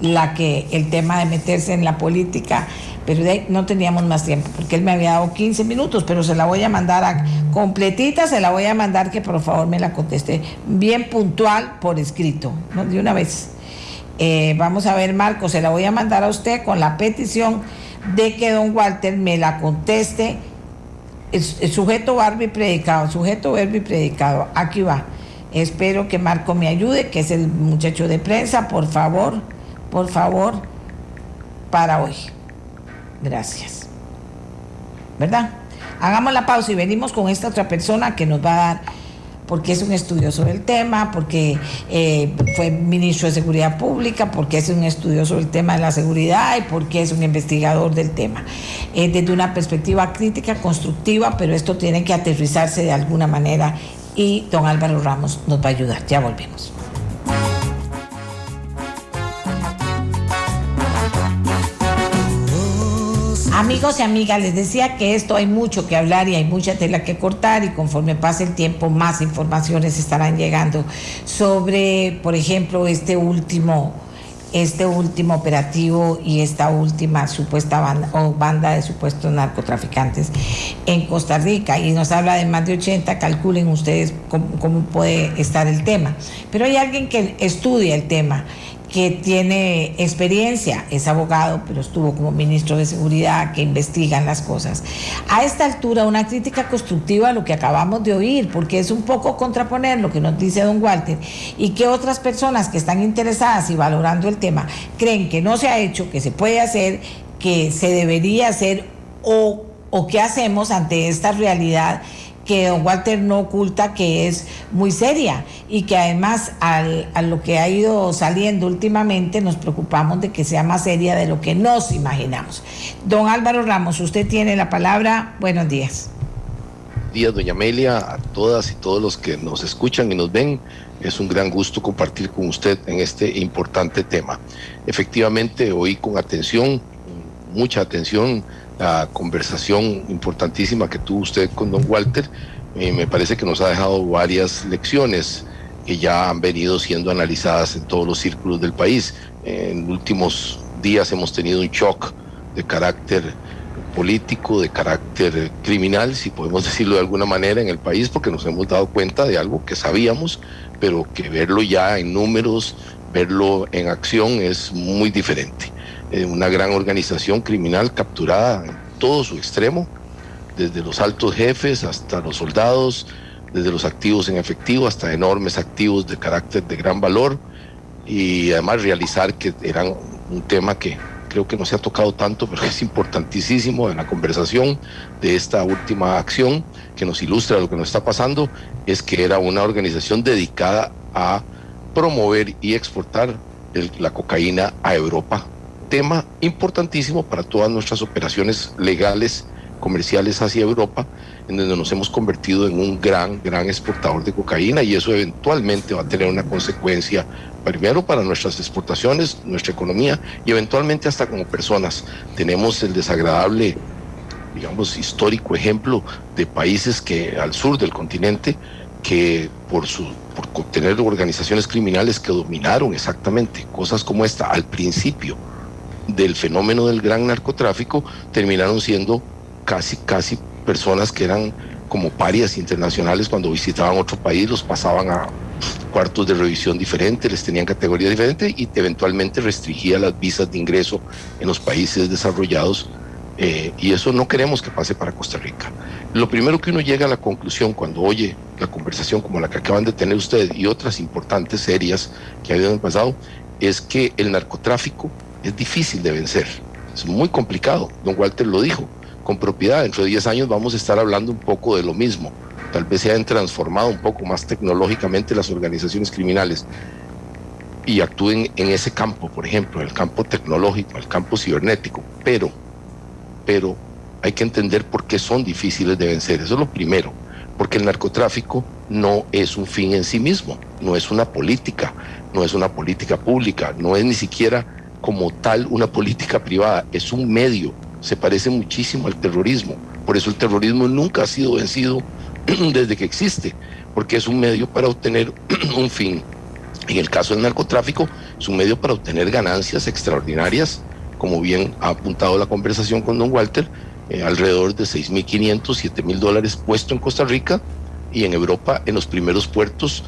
la que el tema de meterse en la política, pero no teníamos más tiempo, porque él me había dado 15 minutos, pero se la voy a mandar a, completita, se la voy a mandar que por favor me la conteste bien puntual por escrito, ¿no? de una vez. Eh, vamos a ver, Marco, se la voy a mandar a usted con la petición de que don Walter me la conteste. El, sujeto Barbie predicado, sujeto Barbie predicado, aquí va. Espero que Marco me ayude, que es el muchacho de prensa, por favor, por favor, para hoy. Gracias. ¿Verdad? Hagamos la pausa y venimos con esta otra persona que nos va a dar, porque es un estudioso del tema, porque eh, fue ministro de Seguridad Pública, porque es un estudioso del tema de la seguridad y porque es un investigador del tema. Eh, desde una perspectiva crítica, constructiva, pero esto tiene que aterrizarse de alguna manera y don Álvaro Ramos nos va a ayudar. Ya volvemos. Amigos y amigas, les decía que esto hay mucho que hablar y hay mucha tela que cortar y conforme pase el tiempo más informaciones estarán llegando sobre, por ejemplo, este último este último operativo y esta última supuesta banda, o banda de supuestos narcotraficantes en Costa Rica. Y nos habla de más de 80, calculen ustedes cómo, cómo puede estar el tema. Pero hay alguien que estudia el tema que tiene experiencia, es abogado, pero estuvo como ministro de Seguridad, que investigan las cosas. A esta altura, una crítica constructiva a lo que acabamos de oír, porque es un poco contraponer lo que nos dice don Walter y que otras personas que están interesadas y valorando el tema creen que no se ha hecho, que se puede hacer, que se debería hacer o, o qué hacemos ante esta realidad que don Walter no oculta que es muy seria y que además al, a lo que ha ido saliendo últimamente nos preocupamos de que sea más seria de lo que nos imaginamos. Don Álvaro Ramos, usted tiene la palabra. Buenos días. Buenos días, doña Amelia, a todas y todos los que nos escuchan y nos ven. Es un gran gusto compartir con usted en este importante tema. Efectivamente, oí con atención, mucha atención, la conversación importantísima que tuvo usted con don Walter. Eh, me parece que nos ha dejado varias lecciones que ya han venido siendo analizadas en todos los círculos del país. En últimos días hemos tenido un shock de carácter político, de carácter criminal, si podemos [LAUGHS] decirlo de alguna manera, en el país, porque nos hemos dado cuenta de algo que sabíamos, pero que verlo ya en números, verlo en acción es muy diferente. Eh, una gran organización criminal capturada en todo su extremo, desde los altos jefes hasta los soldados, desde los activos en efectivo hasta enormes activos de carácter de gran valor y además realizar que eran un tema que creo que no se ha tocado tanto, pero es importantísimo en la conversación de esta última acción que nos ilustra lo que nos está pasando, es que era una organización dedicada a promover y exportar la cocaína a Europa tema importantísimo para todas nuestras operaciones legales comerciales hacia Europa, en donde nos hemos convertido en un gran, gran exportador de cocaína y eso eventualmente va a tener una consecuencia primero para nuestras exportaciones, nuestra economía y eventualmente hasta como personas. Tenemos el desagradable, digamos, histórico ejemplo de países que al sur del continente que por su por tener organizaciones criminales que dominaron exactamente cosas como esta al principio del fenómeno del gran narcotráfico terminaron siendo casi, casi personas que eran como parias internacionales cuando visitaban otro país, los pasaban a cuartos de revisión diferentes, les tenían categorías diferentes y eventualmente restringía las visas de ingreso en los países desarrollados Eh, y eso no queremos que pase para Costa Rica. Lo primero que uno llega a la conclusión cuando oye la conversación como la que acaban de tener ustedes y otras importantes serias que ha habido en el pasado, es que el narcotráfico es difícil de vencer. Es muy complicado. Don Walter lo dijo con propiedad. Dentro de 10 años vamos a estar hablando un poco de lo mismo. Tal vez se hayan transformado un poco más tecnológicamente las organizaciones criminales y actúen en ese campo, por ejemplo, en el campo tecnológico, el campo cibernético. Pero, pero hay que entender por qué son difíciles de vencer. Eso es lo primero. Porque el narcotráfico no es un fin en sí mismo, no es una política, no es una política pública, no es ni siquiera como tal una política privada, es un medio, se parece muchísimo al terrorismo. Por eso el terrorismo nunca ha sido vencido [CLEARS THROAT] desde que existe, porque es un medio para obtener [CLEARS THROAT] un fin. En el caso del narcotráfico, es un medio para obtener ganancias extraordinarias, como bien ha apuntado la conversación con don Walter, eh, alrededor de 6.500, 7.000 dólares puesto en Costa Rica y en Europa en los primeros puertos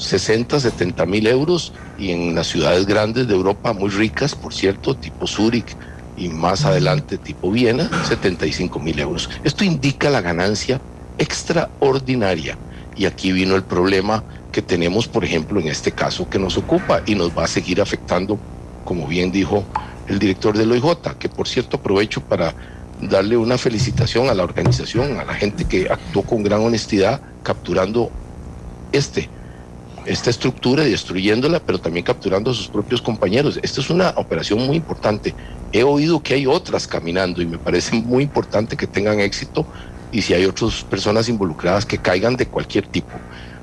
60, 70 mil euros y en las ciudades grandes de Europa, muy ricas, por cierto, tipo Zúrich y más adelante tipo Viena, 75 mil euros. Esto indica la ganancia extraordinaria. Y aquí vino el problema que tenemos, por ejemplo, en este caso que nos ocupa y nos va a seguir afectando, como bien dijo el director del OIJ, que por cierto aprovecho para darle una felicitación a la organización, a la gente que actuó con gran honestidad capturando este esta estructura destruyéndola, pero también capturando a sus propios compañeros. Esta es una operación muy importante. He oído que hay otras caminando y me parece [LAUGHS] muy importante que tengan éxito y si hay otras personas involucradas que caigan de cualquier tipo.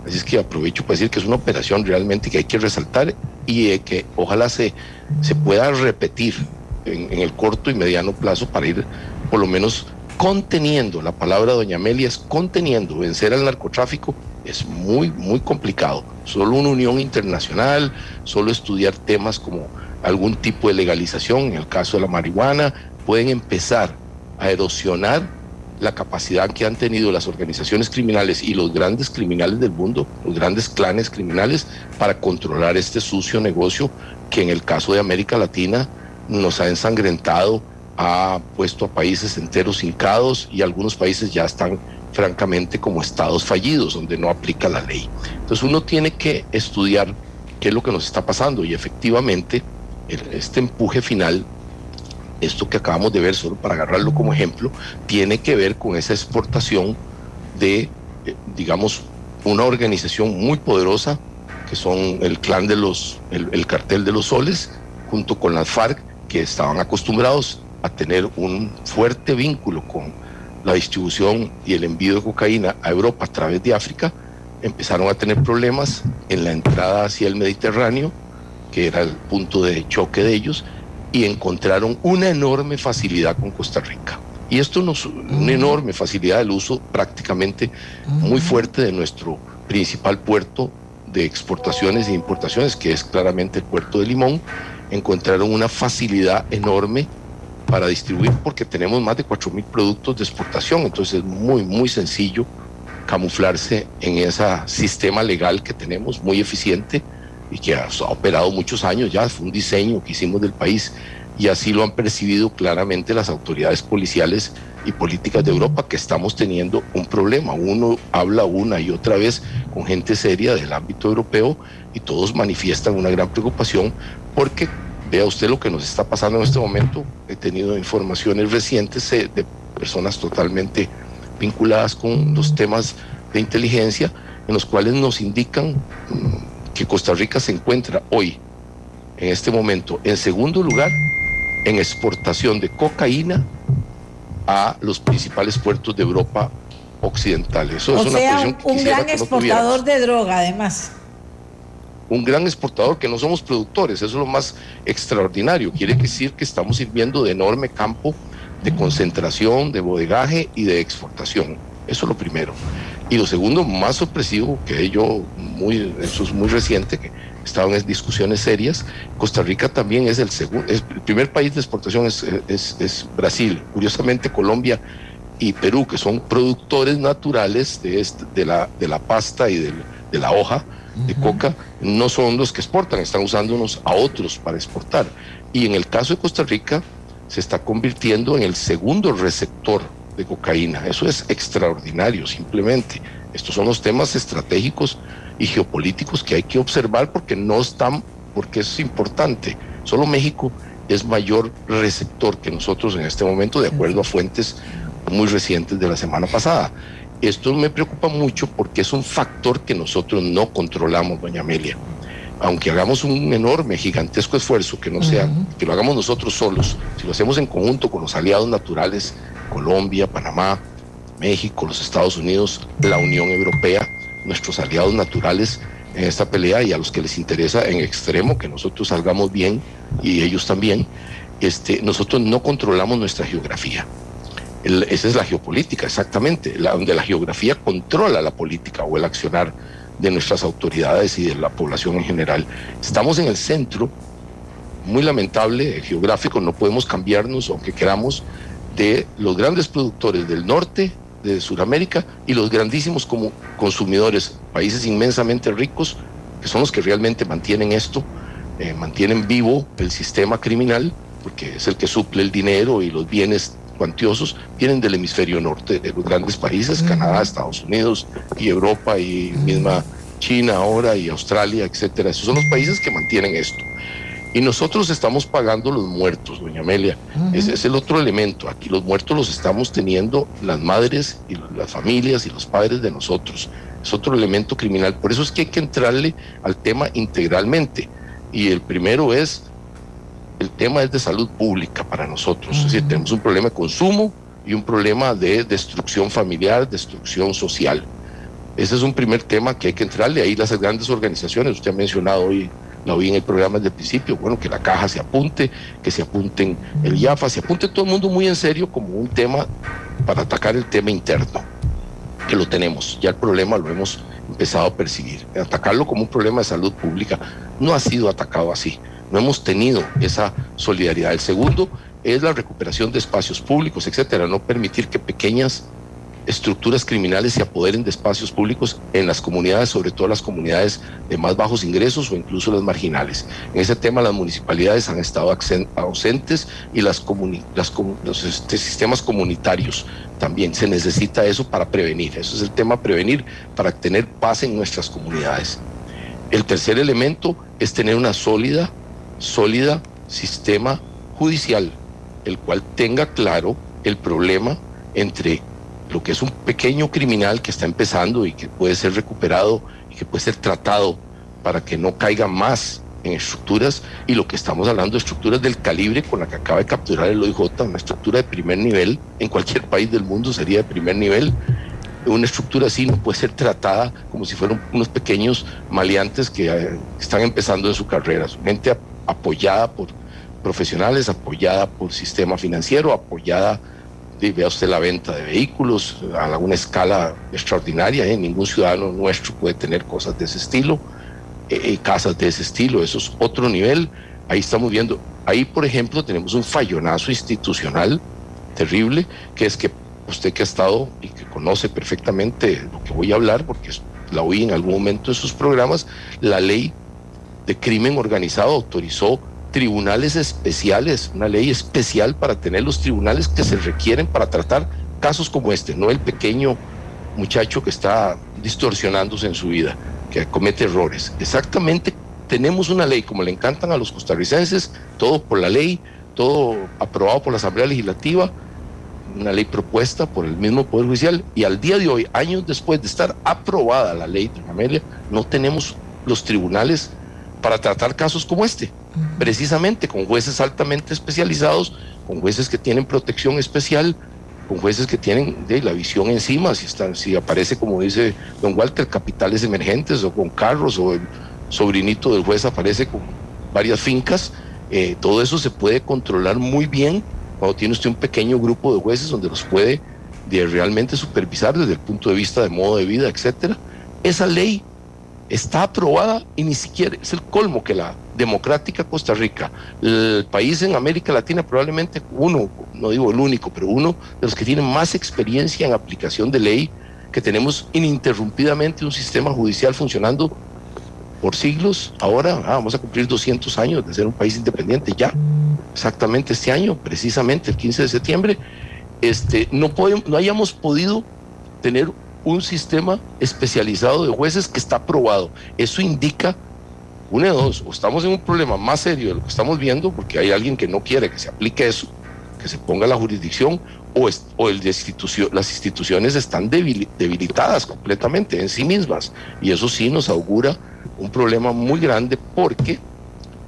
Así es que aprovecho para decir que es una operación realmente que hay que resaltar y que ojalá se, se pueda repetir en, en el corto y mediano plazo para ir por lo menos conteniendo, la palabra doña Amelia es conteniendo, vencer al narcotráfico es muy, muy complicado. Solo una unión internacional, solo estudiar temas como algún tipo de legalización, en el caso de la marihuana, pueden empezar a erosionar la capacidad que han tenido las organizaciones criminales y los grandes criminales del mundo, los grandes clanes criminales, para controlar este sucio negocio que en el caso de América Latina nos ha ensangrentado, ha puesto a países enteros hincados y algunos países ya están francamente como estados fallidos, donde no aplica la ley. Entonces uno tiene que estudiar qué es lo que nos está pasando y efectivamente este empuje final, esto que acabamos de ver, solo para agarrarlo como ejemplo, tiene que ver con esa exportación de, eh, digamos, una organización muy poderosa, que son el clan de los, el, el cartel de los soles, junto con las FARC, que estaban acostumbrados a tener un fuerte vínculo con la distribución y el envío de cocaína a Europa a través de África, empezaron a tener problemas en la entrada hacia el Mediterráneo, que era el punto de choque de ellos, y encontraron una enorme facilidad con Costa Rica. Y esto nos, una enorme facilidad del uso prácticamente muy fuerte de nuestro principal puerto de exportaciones e importaciones, que es claramente el puerto de Limón. Encontraron una facilidad enorme para distribuir porque tenemos más de 4 mil productos de exportación, entonces es muy, muy sencillo camuflarse en ese sistema legal que tenemos, muy eficiente y que ha, operado muchos años ya, fue un diseño que hicimos del país y así lo han percibido claramente las autoridades policiales y políticas de Europa que estamos teniendo un problema. Uno habla una y otra vez con gente seria del ámbito europeo y todos manifiestan una gran preocupación porque Vea usted lo que nos está pasando en este momento. He tenido informaciones recientes eh, de personas totalmente vinculadas con los temas de inteligencia, en los cuales nos indican mm, que Costa Rica se encuentra hoy, en este momento, en segundo lugar en exportación de cocaína a los principales puertos de Europa occidental. Eso o es una sea, un gran exportador de droga, además un gran exportador, que no somos productores, eso es lo más extraordinario. Quiere decir que estamos sirviendo de enorme campo de concentración, de bodegaje y de exportación. Eso es lo primero. Y lo segundo, más sorpresivo, que yo, muy, eso es muy reciente, que estaban en discusiones serias, Costa Rica también es el segundo, el primer país de exportación es, es, Brasil. Curiosamente, Colombia y Perú, que son productores naturales de, este, de, la, de la pasta y de la hoja, de coca no son los que exportan, están usándonos a otros para exportar. Y en el caso de Costa Rica, se está convirtiendo en el segundo receptor de cocaína. Eso es extraordinario, simplemente. Estos son los temas estratégicos y geopolíticos que hay que observar porque no están, porque es importante. Solo México es mayor receptor que nosotros en este momento, de acuerdo a fuentes muy recientes de la semana pasada. Esto me preocupa mucho porque es un factor que nosotros no controlamos, doña Amelia. Aunque hagamos un enorme, gigantesco esfuerzo, que no sea, que lo hagamos nosotros solos, si lo hacemos en conjunto con los aliados naturales, Colombia, Panamá, México, los Estados Unidos, la Unión Europea, nuestros aliados naturales en esta pelea y a los que les interesa en extremo que nosotros salgamos bien y ellos también, este, nosotros no controlamos nuestra geografía esa es la geopolítica, exactamente, donde la geografía controla la política o el accionar de nuestras autoridades y de la población en general. Estamos en el centro, muy lamentable, geográfico, no podemos cambiarnos, aunque queramos, de los grandes productores del norte, de Sudamérica, y los grandísimos como consumidores, países inmensamente ricos, que son los que realmente mantienen esto, eh, mantienen vivo el sistema criminal, porque es el que suple el dinero y los bienes cuantiosos vienen del hemisferio norte, de los grandes países, Canadá, Estados Unidos y Europa y misma China ahora y Australia, etcétera. Esos son los países que mantienen esto. Y nosotros estamos pagando los muertos, doña Amelia. Ese es el otro elemento. Aquí los muertos los estamos teniendo las madres y las familias y los padres de nosotros. Es otro elemento criminal. Por eso es que hay que entrarle al tema integralmente. Y el primero es el tema es de salud pública para nosotros. Es decir, tenemos un problema de consumo y un problema de destrucción familiar, destrucción social. Ese es un primer tema que hay que entrarle. Ahí las grandes organizaciones, usted ha mencionado hoy, la oí en el programa desde el principio, bueno, que la caja se apunte, que se apunten el IAFA, se apunte todo el mundo muy en serio como un tema para atacar el tema interno, que lo tenemos. Ya el problema lo hemos empezado a percibir. Atacarlo como un problema de salud pública no ha sido atacado así. No hemos tenido esa solidaridad. El segundo es la recuperación de espacios públicos, etcétera, no permitir que pequeñas estructuras criminales se apoderen de espacios públicos en las comunidades, sobre todo las comunidades de más bajos ingresos o incluso las marginales. En ese tema las municipalidades han estado ausentes y las, los este, sistemas comunitarios también. Se necesita eso para prevenir. Eso es el tema prevenir, para tener paz en nuestras comunidades. El tercer elemento es tener una sólida sólida sistema judicial, el cual tenga claro el problema entre lo que es un pequeño criminal que está empezando y que puede ser recuperado y que puede ser tratado para que no caiga más en estructuras y lo que estamos hablando de estructuras del calibre con la que acaba de capturar el OIJ, una estructura de primer nivel, en cualquier país del mundo sería de primer nivel. Una estructura así no puede ser tratada como si fueran unos pequeños maleantes que eh, están empezando en su carrera. Gente apoyada por profesionales, apoyada por sistema financiero, apoyada, vea usted la venta de vehículos a una escala extraordinaria, ¿eh? ningún ciudadano nuestro puede tener cosas de ese estilo, eh, eh, casas de ese estilo, eso es otro nivel, ahí estamos viendo, ahí por ejemplo tenemos un fallonazo institucional terrible, que es que usted que ha estado y que conoce perfectamente lo que voy a hablar, porque la oí en algún momento en sus programas, la ley de crimen organizado autorizó tribunales especiales, una ley especial para tener los tribunales que se requieren para tratar casos como este, no el pequeño muchacho que está distorsionándose en su vida, que comete errores. Exactamente, tenemos una ley como le encantan a los costarricenses, todo por la ley, todo aprobado por la Asamblea Legislativa, una ley propuesta por el mismo Poder Judicial, y al día de hoy, años después de estar aprobada la ley de Amelia, no tenemos los tribunales para tratar casos como este, precisamente con jueces altamente especializados, con jueces que tienen protección especial, con jueces que tienen de, la visión encima, si, están, si aparece, como dice don Walter, capitales emergentes o con carros o el sobrinito del juez aparece con varias fincas, eh, todo eso se puede controlar muy bien cuando tiene usted un pequeño grupo de jueces donde los puede de realmente supervisar desde el punto de vista de modo de vida, etcétera. Esa ley está aprobada y ni siquiera es el colmo que la democrática Costa Rica, el país en América Latina probablemente uno, no digo el único, pero uno de los que tiene más experiencia en aplicación de ley, que tenemos ininterrumpidamente un sistema judicial funcionando por siglos, ahora ah, vamos a cumplir 200 años de ser un país independiente, ya, exactamente este año, precisamente el 15 de septiembre, este, no, podemos, no hayamos podido tener un sistema especializado de jueces que está aprobado. Eso indica, una de dos, o estamos en un problema más serio de lo que estamos viendo, porque hay alguien que no quiere que se aplique eso, que se ponga la jurisdicción, o, el las instituciones están debilitadas completamente en sí mismas. Y eso sí nos augura un problema muy grande porque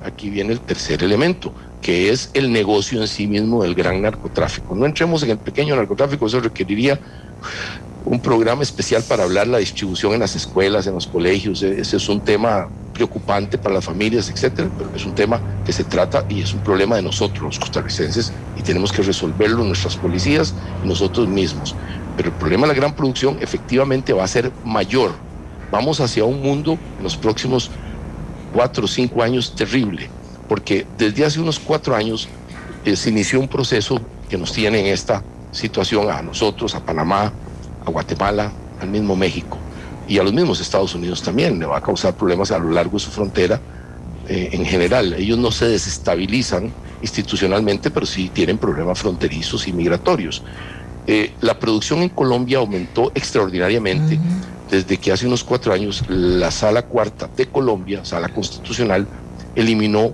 aquí viene el tercer elemento, que es el negocio en sí mismo del gran narcotráfico. No entremos en el pequeño narcotráfico, eso requeriría un programa especial para hablar la distribución en las escuelas, en los colegios. Ese es un tema preocupante para las familias, etcétera, pero es un tema que se trata y es un problema de nosotros, los costarricenses, y tenemos que resolverlo nuestras policías y nosotros mismos. Pero el problema de la gran producción efectivamente va a ser mayor. Vamos hacia un mundo en los próximos cuatro o cinco años terrible, porque desde hace unos cuatro años eh, se inició un proceso que nos tiene en esta situación a nosotros, a Panamá, a Guatemala, al mismo México y a los mismos Estados Unidos también. Le va a causar problemas a lo largo de su frontera eh, en general. Ellos no se desestabilizan institucionalmente, pero sí tienen problemas fronterizos y migratorios. Eh, la producción en Colombia aumentó extraordinariamente desde que hace unos cuatro años la Sala Cuarta de Colombia, Sala Constitucional, eliminó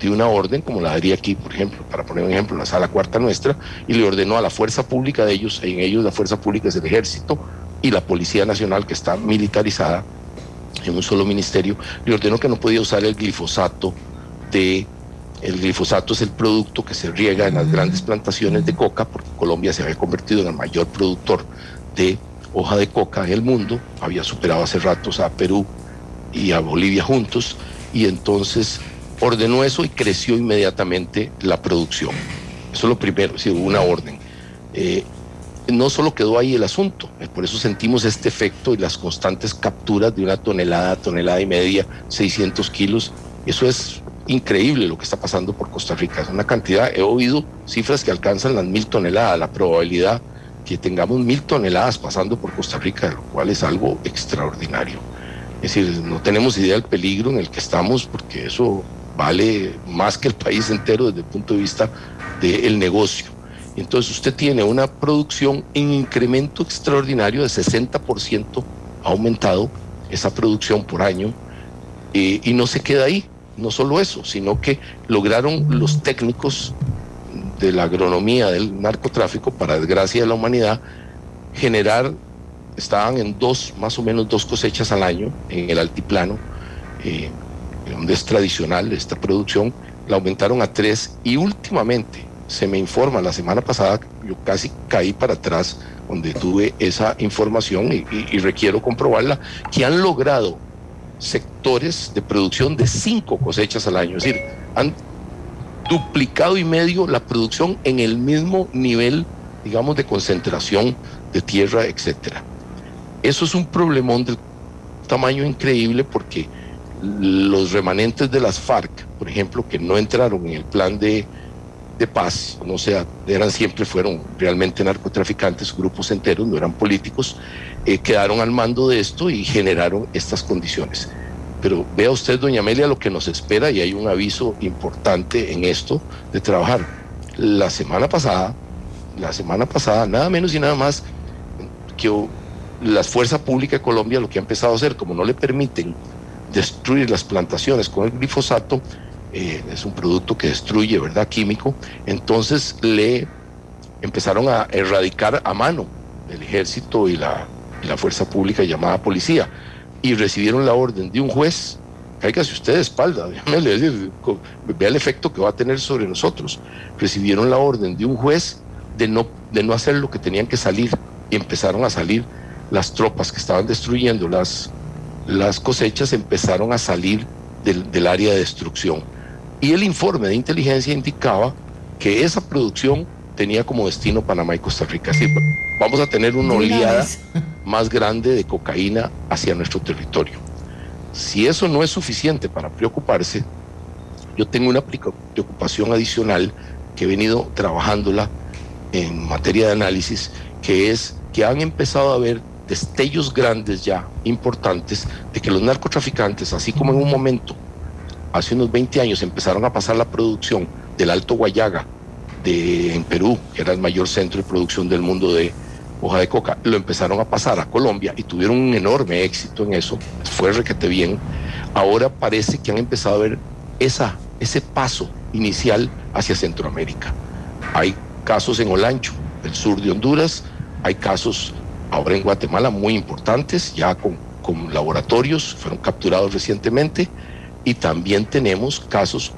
de una orden, como la daría aquí, por ejemplo, para poner un ejemplo, la sala cuarta nuestra, y le ordenó a la fuerza pública de ellos, en ellos la fuerza pública es el ejército y la Policía Nacional, que está militarizada en un solo ministerio, le ordenó que no podía usar el glifosato de... El glifosato es el producto que se riega en las grandes plantaciones de coca, porque Colombia se había convertido en el mayor productor de hoja de coca en el mundo, había superado hace ratos a Perú y a Bolivia juntos, y entonces ordenó eso y creció inmediatamente la producción. Eso es lo primero, si hubo una orden. Eh, no solo quedó ahí el asunto, eh, por eso sentimos este efecto y las constantes capturas de una tonelada, tonelada y media, 600 kilos. Eso es increíble lo que está pasando por Costa Rica. Es una cantidad, he oído cifras que alcanzan las mil toneladas. La probabilidad que tengamos mil toneladas pasando por Costa Rica, lo cual es algo extraordinario. Es decir, no tenemos idea del peligro en el que estamos porque eso vale más que el país entero desde el punto de vista del negocio. Entonces usted tiene una producción en incremento extraordinario de 60% ha aumentado esa producción por año eh, y no se queda ahí, no solo eso, sino que lograron los técnicos de la agronomía del narcotráfico, para desgracia de la humanidad, generar, estaban en dos, más o menos dos cosechas al año en el altiplano, eh, donde es tradicional esta producción, la aumentaron a tres y últimamente se me informa, la semana pasada yo casi caí para atrás donde tuve esa información y, requiero comprobarla, que han logrado sectores de producción de cinco cosechas al año, es decir, han duplicado y medio la producción en el mismo nivel, digamos, de concentración de tierra, etcétera. Eso es un problemón del tamaño increíble porque los remanentes de las FARC, por ejemplo, que no entraron en el plan de, paz, no sea, eran siempre fueron realmente narcotraficantes, grupos enteros, no eran políticos, eh, quedaron al mando de esto y generaron estas condiciones. Pero vea usted, doña Amelia, lo que nos espera y hay un aviso importante en esto de trabajar. La semana pasada, la semana pasada, nada menos y nada más que la Fuerza Pública de Colombia lo que ha empezado a hacer, como no le permiten destruir las plantaciones con el glifosato, eh, es un producto que destruye, ¿verdad? Químico, entonces le empezaron a erradicar a mano el ejército y la, la fuerza pública llamada policía y recibieron la orden de un juez, cáigase usted de espalda, [LAUGHS] vea el efecto que va a tener sobre nosotros. Recibieron la orden de un juez de no, de no hacer lo que tenían que salir y empezaron a salir las tropas que estaban destruyendo las, las cosechas empezaron a salir del, área de destrucción. Y el informe de inteligencia indicaba que esa producción tenía como destino Panamá y Costa Rica. Así, vamos a tener una oleada [LAUGHS] más grande de cocaína hacia nuestro territorio. Si eso no es suficiente para preocuparse, yo tengo una preocupación adicional que he venido trabajándola en materia de análisis, que es que han empezado a ver destellos grandes ya, importantes, de que los narcotraficantes, así como en un momento, hace unos 20 años, empezaron a pasar la producción del Alto Guayaga de, en Perú, que era el mayor centro de producción del mundo de hoja de coca, lo empezaron a pasar a Colombia y tuvieron un enorme éxito en eso, fue requete bien. Ahora parece que han empezado a ver esa, ese paso inicial hacia Centroamérica. Hay casos en Olancho, el sur de Honduras, hay casos ahora en Guatemala muy importantes, ya con, con laboratorios, fueron capturados recientemente, y también tenemos casos,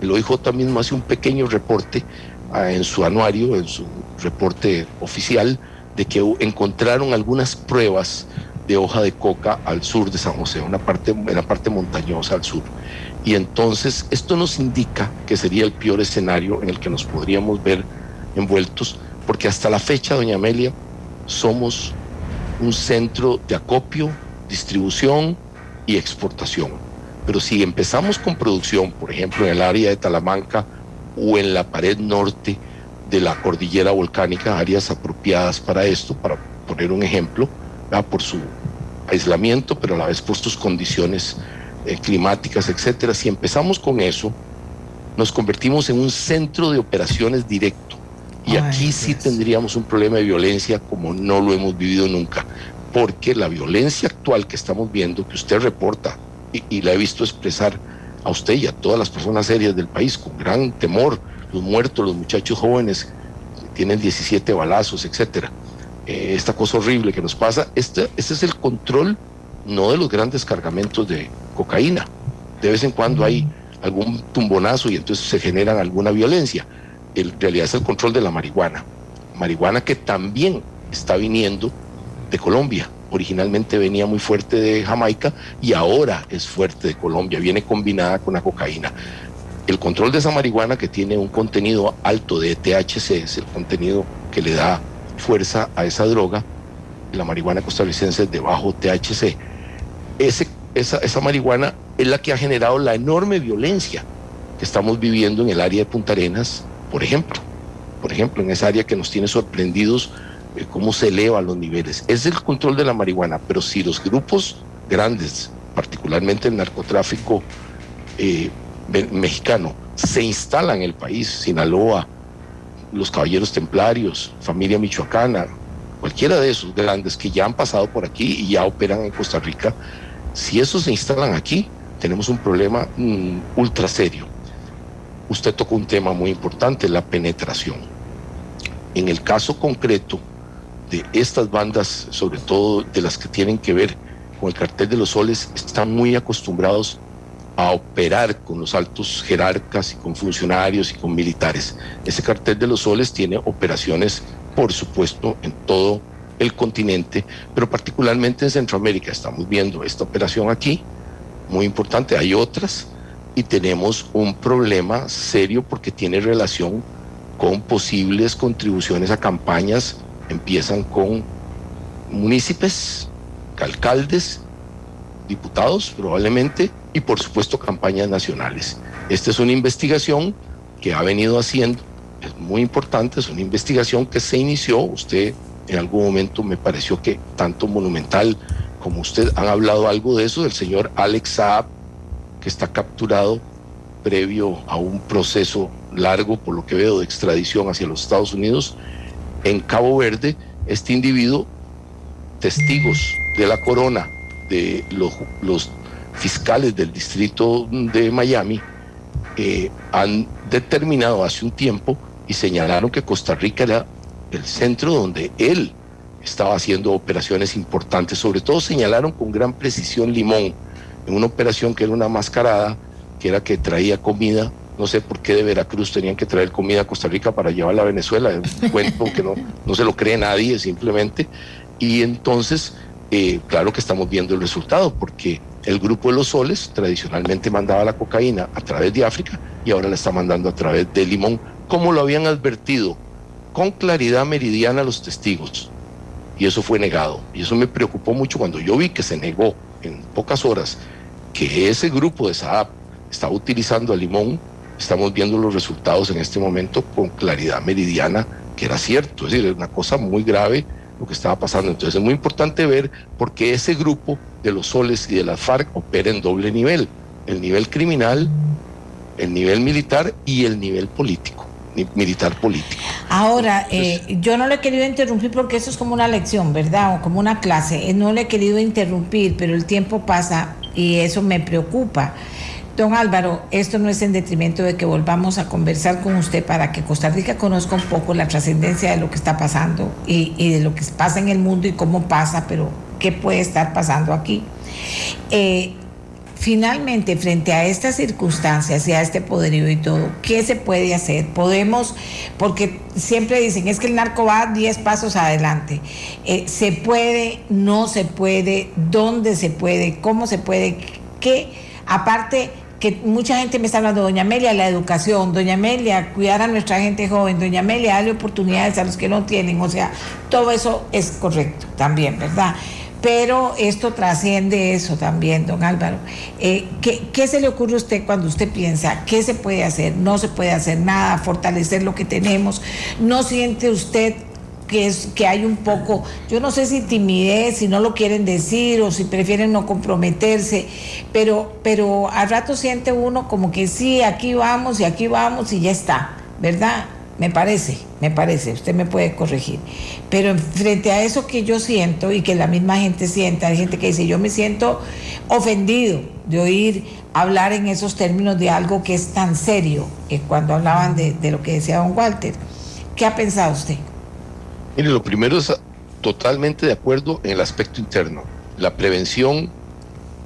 el OIJ mismo hace un pequeño reporte ah, en su anuario, en su reporte oficial, de que encontraron algunas pruebas de hoja de coca al sur de San José, una parte, en la parte montañosa al sur. Y entonces esto nos indica que sería el peor escenario en el que nos podríamos ver envueltos, porque hasta la fecha, doña Amelia, somos un centro de acopio, distribución y exportación. Pero si empezamos con producción, por ejemplo, en el área de Talamanca o en la pared norte de la cordillera volcánica, áreas apropiadas para esto, para poner un ejemplo, por su aislamiento, pero a la vez por sus condiciones eh, climáticas, etcétera. Si empezamos con eso, nos convertimos en un centro de operaciones directo. Y aquí sí tendríamos un problema de violencia como no lo hemos vivido nunca. Porque la violencia actual que estamos viendo, que usted reporta y, y la he visto expresar a usted y a todas las personas serias del país con gran temor, los muertos, los muchachos jóvenes tienen 17 balazos, etcétera. Eh, esta cosa horrible que nos pasa, este, este es el control no de los grandes cargamentos de cocaína. De vez en cuando hay algún tumbonazo y entonces se genera alguna violencia. En realidad es el control de la marihuana. Marihuana que también está viniendo de Colombia. Originalmente venía muy fuerte de Jamaica y ahora es fuerte de Colombia. Viene combinada con la cocaína. El control de esa marihuana que tiene un contenido alto de THC es el contenido que le da fuerza a esa droga. La marihuana costarricense es de bajo THC. Esa, esa marihuana es la que ha generado la enorme violencia que estamos viviendo en el área de Punta Arenas, por ejemplo. Por ejemplo, en esa área que nos tiene sorprendidos eh, cómo se elevan los niveles. Es el control de la marihuana, pero si los grupos grandes, particularmente el narcotráfico eh, mexicano, se instalan en el país, Sinaloa, los caballeros templarios, familia michoacana, cualquiera de esos grandes que ya han pasado por aquí y ya operan en Costa Rica, si esos se instalan aquí, tenemos un problema mm, ultra serio. Usted tocó un tema muy importante, la penetración. En el caso concreto de estas bandas, sobre todo de las que tienen que ver con el cartel de los soles, están muy acostumbrados a operar con los altos jerarcas y con funcionarios y con militares. Ese cartel de los soles tiene operaciones, por supuesto, en todo el continente, pero particularmente en Centroamérica. Estamos viendo esta operación aquí, muy importante, hay otras, y tenemos un problema serio porque tiene relación con posibles contribuciones a campañas, empiezan con municipios, alcaldes, diputados probablemente, y por supuesto campañas nacionales. Esta es una investigación que ha venido haciendo, es muy importante, es una investigación que se inició, usted en algún momento me pareció que tanto Monumental como usted han hablado algo de eso, del señor Alex Saab, que está capturado previo a un proceso largo, por lo que veo, de extradición hacia los Estados Unidos, en Cabo Verde, este individuo, testigos de la corona, de los, fiscales del distrito de Miami eh, han determinado hace un tiempo y señalaron que Costa Rica era el centro donde él estaba haciendo operaciones importantes. Sobre todo señalaron con gran precisión Limón, en una operación que era una mascarada, que era que traía comida. No sé por qué de Veracruz tenían que traer comida a Costa Rica para llevarla a Venezuela. Es un cuento que no, no se lo cree nadie simplemente. Y entonces, eh, claro que estamos viendo el resultado, porque el grupo de los soles tradicionalmente mandaba la cocaína a través de África y ahora la está mandando a través de Limón, como lo habían advertido con claridad meridiana los testigos. Y eso fue negado. Y eso me preocupó mucho cuando yo vi que se negó en pocas horas que ese grupo de Saab estaba utilizando a Limón. Estamos viendo los resultados en este momento con claridad meridiana que era cierto. Es decir, es una cosa muy grave lo que estaba pasando. Entonces es muy importante ver por qué ese grupo de los soles y de las FARC opera en doble nivel, el nivel criminal, el nivel militar y el nivel político militar político. Ahora, eh, yo no le he querido interrumpir porque eso es como una lección, ¿verdad? O como una clase. Eh, no le he querido interrumpir, pero el tiempo pasa y eso me preocupa. Don Álvaro, esto no es en detrimento de que volvamos a conversar con usted para que Costa Rica conozca un poco la trascendencia de lo que está pasando y, de lo que pasa en el mundo y cómo pasa, pero qué puede estar pasando aquí. Eh, finalmente, frente a estas circunstancias y a este poderío y todo, ¿qué se puede hacer? Podemos, porque siempre dicen, es que el narco va 10 pasos adelante. Eh, ¿Se puede? ¿No se puede? ¿Dónde se puede? ¿Cómo se puede? ¿Qué? Aparte que mucha gente me está hablando, doña Amelia, la educación, doña Amelia, cuidar a nuestra gente joven, doña Amelia, darle oportunidades a los que no tienen, o sea, todo eso es correcto también, ¿verdad? Pero esto trasciende eso también, don Álvaro. Eh, ¿qué, ¿Qué se le ocurre a usted cuando usted piensa qué se puede hacer? No se puede hacer nada, fortalecer lo que tenemos. ¿No siente usted que, es, que hay un poco, yo no sé si timidez, si no lo quieren decir o si prefieren no comprometerse, pero, pero al rato siente uno como que sí, aquí vamos y aquí vamos y ya está, ¿verdad? Me parece, me parece, usted me puede corregir. Pero frente a eso que yo siento y que la misma gente siente, hay gente que dice, yo me siento ofendido de oír hablar en esos términos de algo que es tan serio, que cuando hablaban de, de lo que decía don Walter. ¿Qué ha pensado usted? Mire, lo primero es totalmente de acuerdo en el aspecto interno. La prevención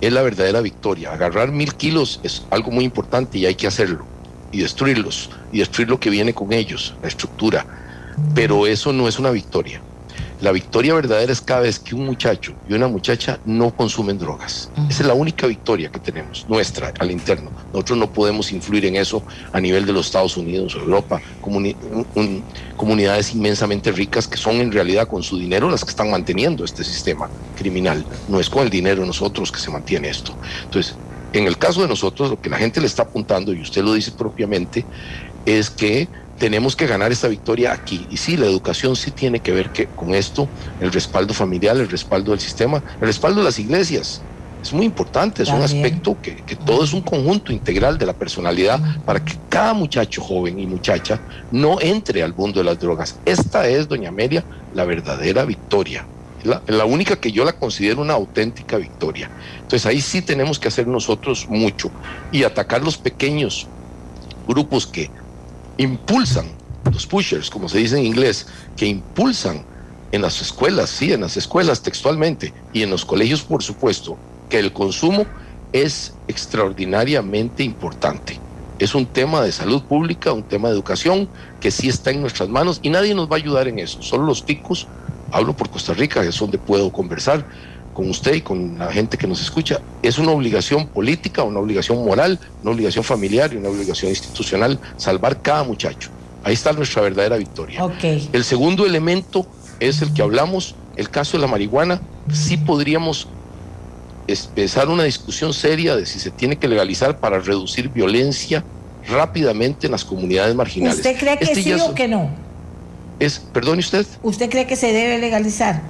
es la verdadera victoria. Agarrar mil kilos es algo muy importante y hay que hacerlo. Y destruirlos. Y destruir lo que viene con ellos, la estructura. Pero eso no es una victoria. La victoria verdadera es cada vez que un muchacho y una muchacha no consumen drogas. Esa es la única victoria que tenemos, nuestra, al interno. Nosotros no podemos influir en eso a nivel de los Estados Unidos o Europa, comunidades inmensamente ricas que son en realidad con su dinero las que están manteniendo este sistema criminal. No es con el dinero nosotros que se mantiene esto. Entonces, en el caso de nosotros, lo que la gente le está apuntando, y usted lo dice propiamente, es que tenemos que ganar esta victoria aquí. Y sí, la educación sí tiene que ver que, con esto, el respaldo familiar, el respaldo del sistema, el respaldo de las iglesias. Es muy importante, es un aspecto que, que, todo es un conjunto integral de la personalidad para que cada muchacho joven y muchacha no entre al mundo de las drogas. Esta es, doña Amelia, la verdadera victoria. La, única que yo la considero una auténtica victoria. Entonces ahí sí tenemos que hacer nosotros mucho y atacar los pequeños grupos que impulsan, los pushers, como se dice en inglés, que impulsan en las escuelas, sí, en las escuelas textualmente, y en los colegios, por supuesto, que el consumo es extraordinariamente importante. Es un tema de salud pública, un tema de educación que sí está en nuestras manos y nadie nos va a ayudar en eso. Solo los ticos, hablo por Costa Rica, es donde puedo conversar, con usted y con la gente que nos escucha, es una obligación política, una obligación moral, una obligación familiar y una obligación institucional salvar cada muchacho. Ahí está nuestra verdadera victoria. El segundo elemento es el que hablamos, el caso de la marihuana. Sí podríamos empezar una discusión seria de si se tiene que legalizar para reducir violencia rápidamente en las comunidades marginales. ¿Usted cree que este sí o que no? Es, perdone usted. ¿Usted cree que se debe legalizar?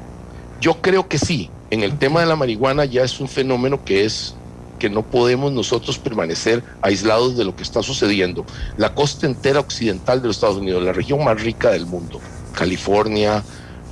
Yo creo que sí en el tema de la marihuana ya es un fenómeno que es que no podemos nosotros permanecer aislados de lo que está sucediendo. La costa entera occidental de los Estados Unidos, la región más rica del mundo, California,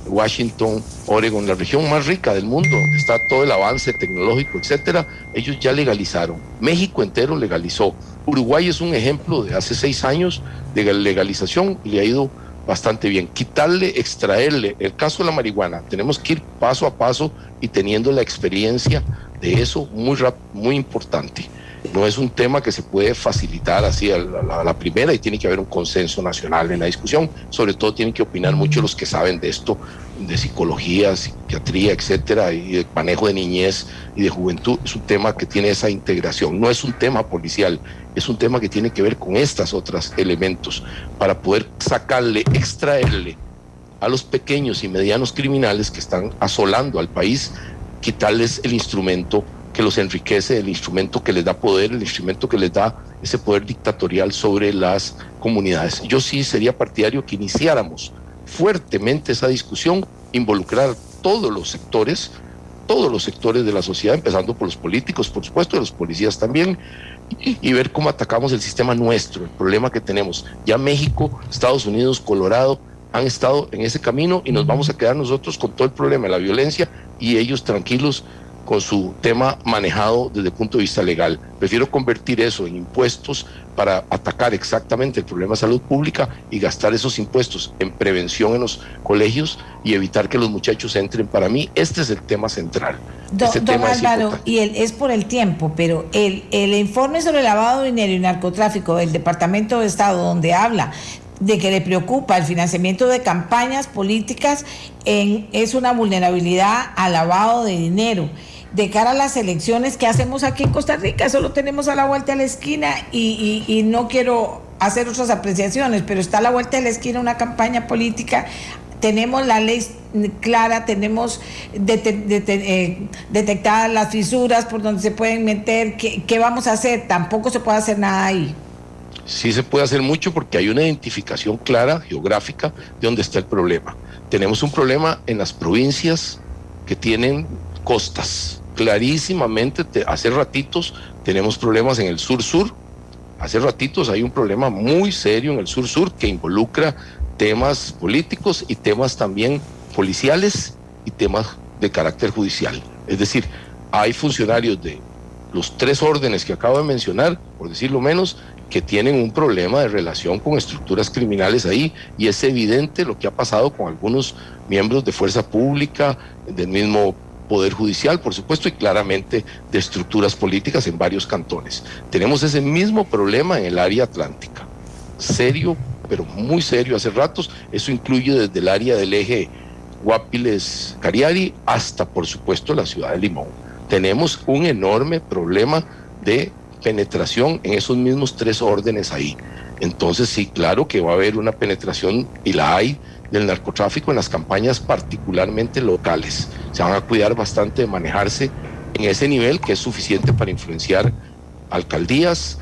Washington, Oregon, la región más rica del mundo, donde está todo el avance tecnológico, etcétera, ellos ya legalizaron. México entero legalizó. Uruguay es un ejemplo de hace seis años de legalización y le ha ido bastante bien. Quitarle, extraerle, el caso de la marihuana, tenemos que ir paso a paso y teniendo la experiencia de eso muy, muy importante. No es un tema que se puede facilitar así a la, primera y tiene que haber un consenso nacional en la discusión. Sobre todo tienen que opinar mucho los que saben de esto, de psicología, psiquiatría, etcétera, y de manejo de niñez y de juventud. Es un tema que tiene esa integración. No es un tema policial, es un tema que tiene que ver con estos otros elementos para poder sacarle, extraerle a los pequeños y medianos criminales que están asolando al país, quitarles el instrumento que los enriquece, el instrumento que les da poder, el instrumento que les da ese poder dictatorial sobre las comunidades. Yo sí sería partidario que iniciáramos fuertemente esa discusión, involucrar todos los sectores, todos los sectores de la sociedad, empezando por los políticos, por supuesto, los policías también, y, ver cómo atacamos el sistema nuestro, el problema que tenemos. Ya México, Estados Unidos, Colorado han estado en ese camino y nos vamos a quedar nosotros con todo el problema de la violencia y ellos tranquilos con su tema manejado desde el punto de vista legal. Prefiero convertir eso en impuestos para atacar exactamente el problema de salud pública y gastar esos impuestos en prevención en los colegios y evitar que los muchachos entren. Para mí, este es el tema central. este don Álvaro, y el, es por el tiempo, pero el, el informe sobre lavado de dinero y narcotráfico del Departamento de Estado, donde habla de que le preocupa el financiamiento de campañas políticas en, es una vulnerabilidad al lavado de dinero de cara a las elecciones que hacemos aquí en Costa Rica. Eso lo tenemos a la vuelta de la esquina y, no quiero hacer otras apreciaciones, pero está a la vuelta de la esquina una campaña política. Tenemos la ley clara, tenemos eh, detectadas las fisuras por donde se pueden meter. ¿Qué, ¿Qué vamos a hacer? Tampoco se puede hacer nada ahí. Sí se puede hacer mucho porque hay una identificación clara, geográfica, de dónde está el problema. Tenemos un problema en las provincias que tienen costas. Clarísimamente, hace ratitos tenemos problemas en el sur-sur. Hace ratitos hay un problema muy serio en el sur-sur que involucra temas políticos y temas también policiales y temas de carácter judicial. Es decir, hay funcionarios de los tres órdenes que acabo de mencionar, por decirlo menos, que tienen un problema de relación con estructuras criminales ahí y es evidente lo que ha pasado con algunos miembros de fuerza pública, del mismo Poder Judicial, por supuesto, y claramente de estructuras políticas en varios cantones. Tenemos ese mismo problema en el área atlántica. Serio, pero muy serio hace ratos. Eso incluye desde el área del eje Guapiles-Cariari hasta, por supuesto, la ciudad de Limón. Tenemos un enorme problema de penetración en esos mismos tres órdenes ahí. Entonces sí, claro que va a haber una penetración y la hay del narcotráfico en las campañas particularmente locales. Se van a cuidar bastante de manejarse en ese nivel que es suficiente para influenciar alcaldías,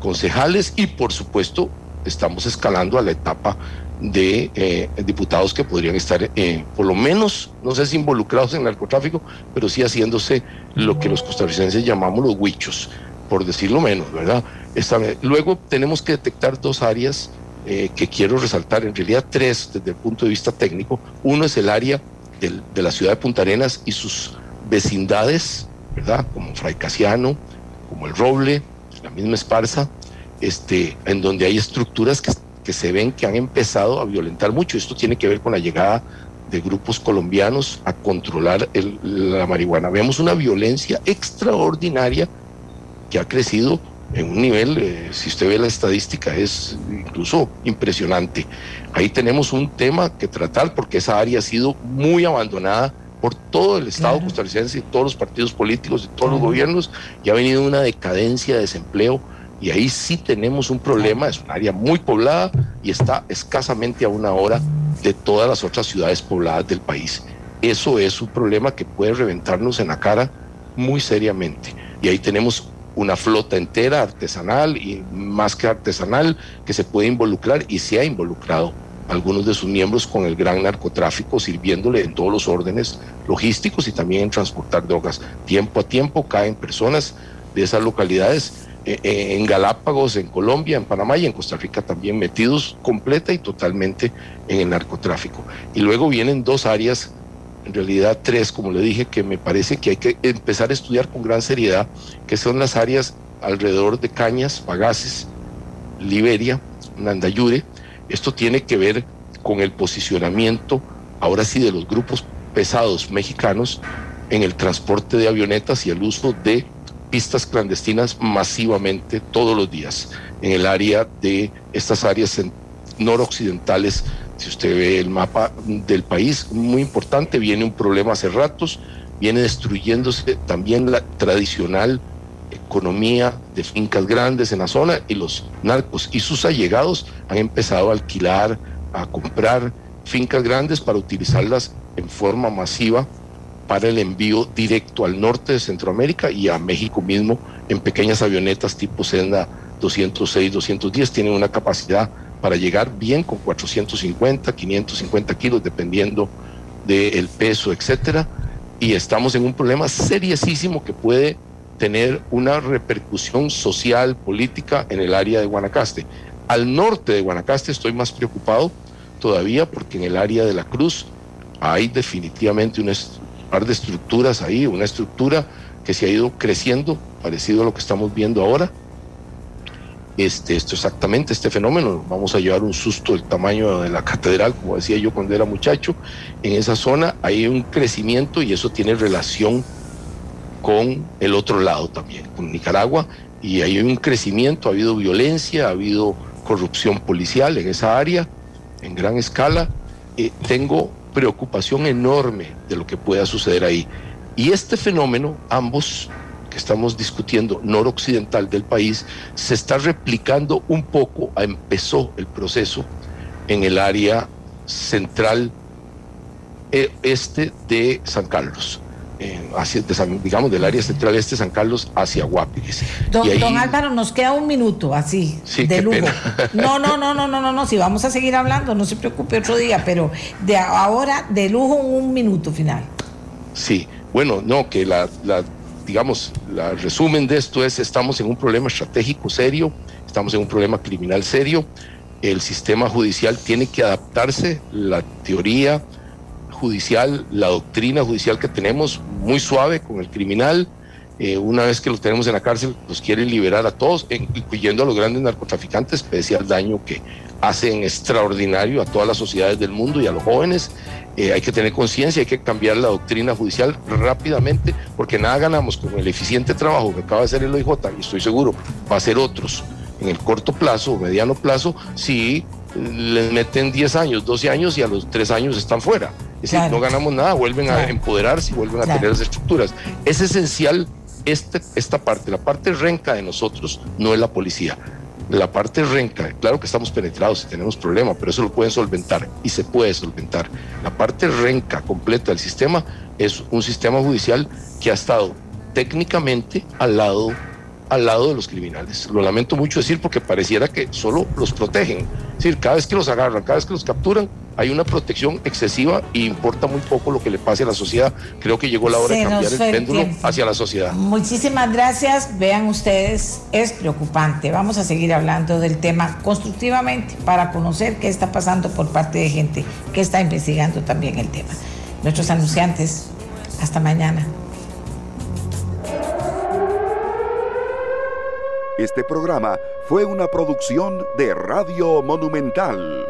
concejales y por supuesto estamos escalando a la etapa de eh, diputados que podrían estar eh, por lo menos, no sé si involucrados en narcotráfico, pero sí haciéndose lo que los costarricenses llamamos los huichos, por decirlo menos, ¿verdad? luego tenemos que detectar dos áreas eh, que quiero resaltar, en realidad tres desde el punto de vista técnico. Uno es el área de la ciudad de Punta Arenas y sus vecindades, ¿verdad? Como Fray Casiano, como el Roble, la misma Esparza, este, en donde hay estructuras que, que se ven que han empezado a violentar mucho. Esto tiene que ver con la llegada de grupos colombianos a controlar la marihuana. Vemos una violencia extraordinaria que ha crecido en un nivel, eh, si usted ve la estadística, es incluso impresionante. Ahí tenemos un tema que tratar porque esa área ha sido muy abandonada por todo el Estado costarricense y todos los partidos políticos y todos los gobiernos y ha venido una decadencia de desempleo y ahí sí tenemos un problema, es un área muy poblada y está escasamente a una hora de todas las otras ciudades pobladas del país. Eso es un problema que puede reventarnos en la cara muy seriamente. Y ahí tenemos una flota entera artesanal y más que artesanal que se puede involucrar y se ha involucrado algunos de sus miembros con el gran narcotráfico, sirviéndole en todos los órdenes logísticos y también en transportar drogas. Tiempo a tiempo caen personas de esas localidades eh, eh, en Galápagos, en Colombia, en Panamá y en Costa Rica también metidos completa y totalmente en el narcotráfico. Y luego vienen dos áreas en realidad tres, como le dije, que me parece que hay que empezar a estudiar con gran seriedad, que son las áreas alrededor de Cañas, Bagaces, Liberia, Nandayure. Esto tiene que ver con el posicionamiento, ahora sí, de los grupos pesados mexicanos en el transporte de avionetas y el uso de pistas clandestinas masivamente todos los días en el área de estas áreas noroccidentales si usted ve el mapa del país, muy importante, viene un problema hace ratos, viene destruyéndose también la tradicional economía de fincas grandes en la zona y los narcos y sus allegados han empezado a alquilar, a comprar fincas grandes para utilizarlas en forma masiva para el envío directo al norte de Centroamérica y a México mismo en pequeñas avionetas tipo Senda 206, 210, tienen una capacidad para llegar bien con 450, 550 kilos, dependiendo del peso, etcétera. Y estamos en un problema seriosísimo que puede tener una repercusión social, política en el área de Guanacaste. Al norte de Guanacaste estoy más preocupado todavía porque en el área de la Cruz hay definitivamente un par de estructuras ahí, una estructura que se ha ido creciendo, parecido a lo que estamos viendo ahora, este, esto exactamente, este fenómeno. Vamos a llevar un susto del tamaño de la catedral, como decía yo cuando era muchacho. En esa zona hay un crecimiento y eso tiene relación con el otro lado también, con Nicaragua. Y hay un crecimiento, ha habido violencia, ha habido corrupción policial en esa área, en gran escala. Eh, tengo preocupación enorme de lo que pueda suceder ahí. Y este fenómeno, ambos que estamos discutiendo noroccidental del país se está replicando un poco, empezó el proceso en el área central eh, este de San Carlos. hacia, digamos, del área central este de San Carlos hacia Guapiles. Don, don, Álvaro, nos queda un minuto así, de lujo. No, no, no, no, no, no, no, si vamos a seguir hablando, no se preocupe otro día, pero de ahora de lujo un minuto final. Sí, bueno, no, que la, la digamos, el resumen de esto es, estamos en un problema estratégico serio, estamos en un problema criminal serio, el sistema judicial tiene que adaptarse, la teoría judicial, la doctrina judicial que tenemos, muy suave con el criminal, eh, una vez que los tenemos en la cárcel, los quieren liberar a todos, incluyendo a los grandes narcotraficantes, pese al daño que hacen extraordinario a todas las sociedades del mundo y a los jóvenes. Eh, hay que tener conciencia, hay que cambiar la doctrina judicial rápidamente, porque nada ganamos con el eficiente trabajo que acaba de hacer el OIJ, y estoy seguro va a ser otros en el corto plazo o mediano plazo, si les meten 10 años, 12 años y a los 3 años están fuera. Es decir, no ganamos nada, vuelven a empoderarse y vuelven a tener las estructuras. Es esencial este, esta parte, la parte renca de nosotros no es la policía. La parte renca, claro que estamos penetrados y tenemos problemas, pero eso lo pueden solventar y se puede solventar. La parte renca completa del sistema es un sistema judicial que ha estado técnicamente al lado al lado de los criminales. Lo lamento mucho decir porque pareciera que solo los protegen. Es decir, cada vez que los agarran, cada vez que los capturan, hay una protección excesiva y importa muy poco lo que le pase a la sociedad. Creo que llegó la hora de cambiar el péndulo hacia la sociedad. Muchísimas gracias. Vean ustedes, es preocupante. Vamos a seguir hablando del tema constructivamente para conocer qué está pasando por parte de gente que está investigando también el tema. Nuestros anunciantes, hasta mañana. Este programa fue una producción de Radio Monumental.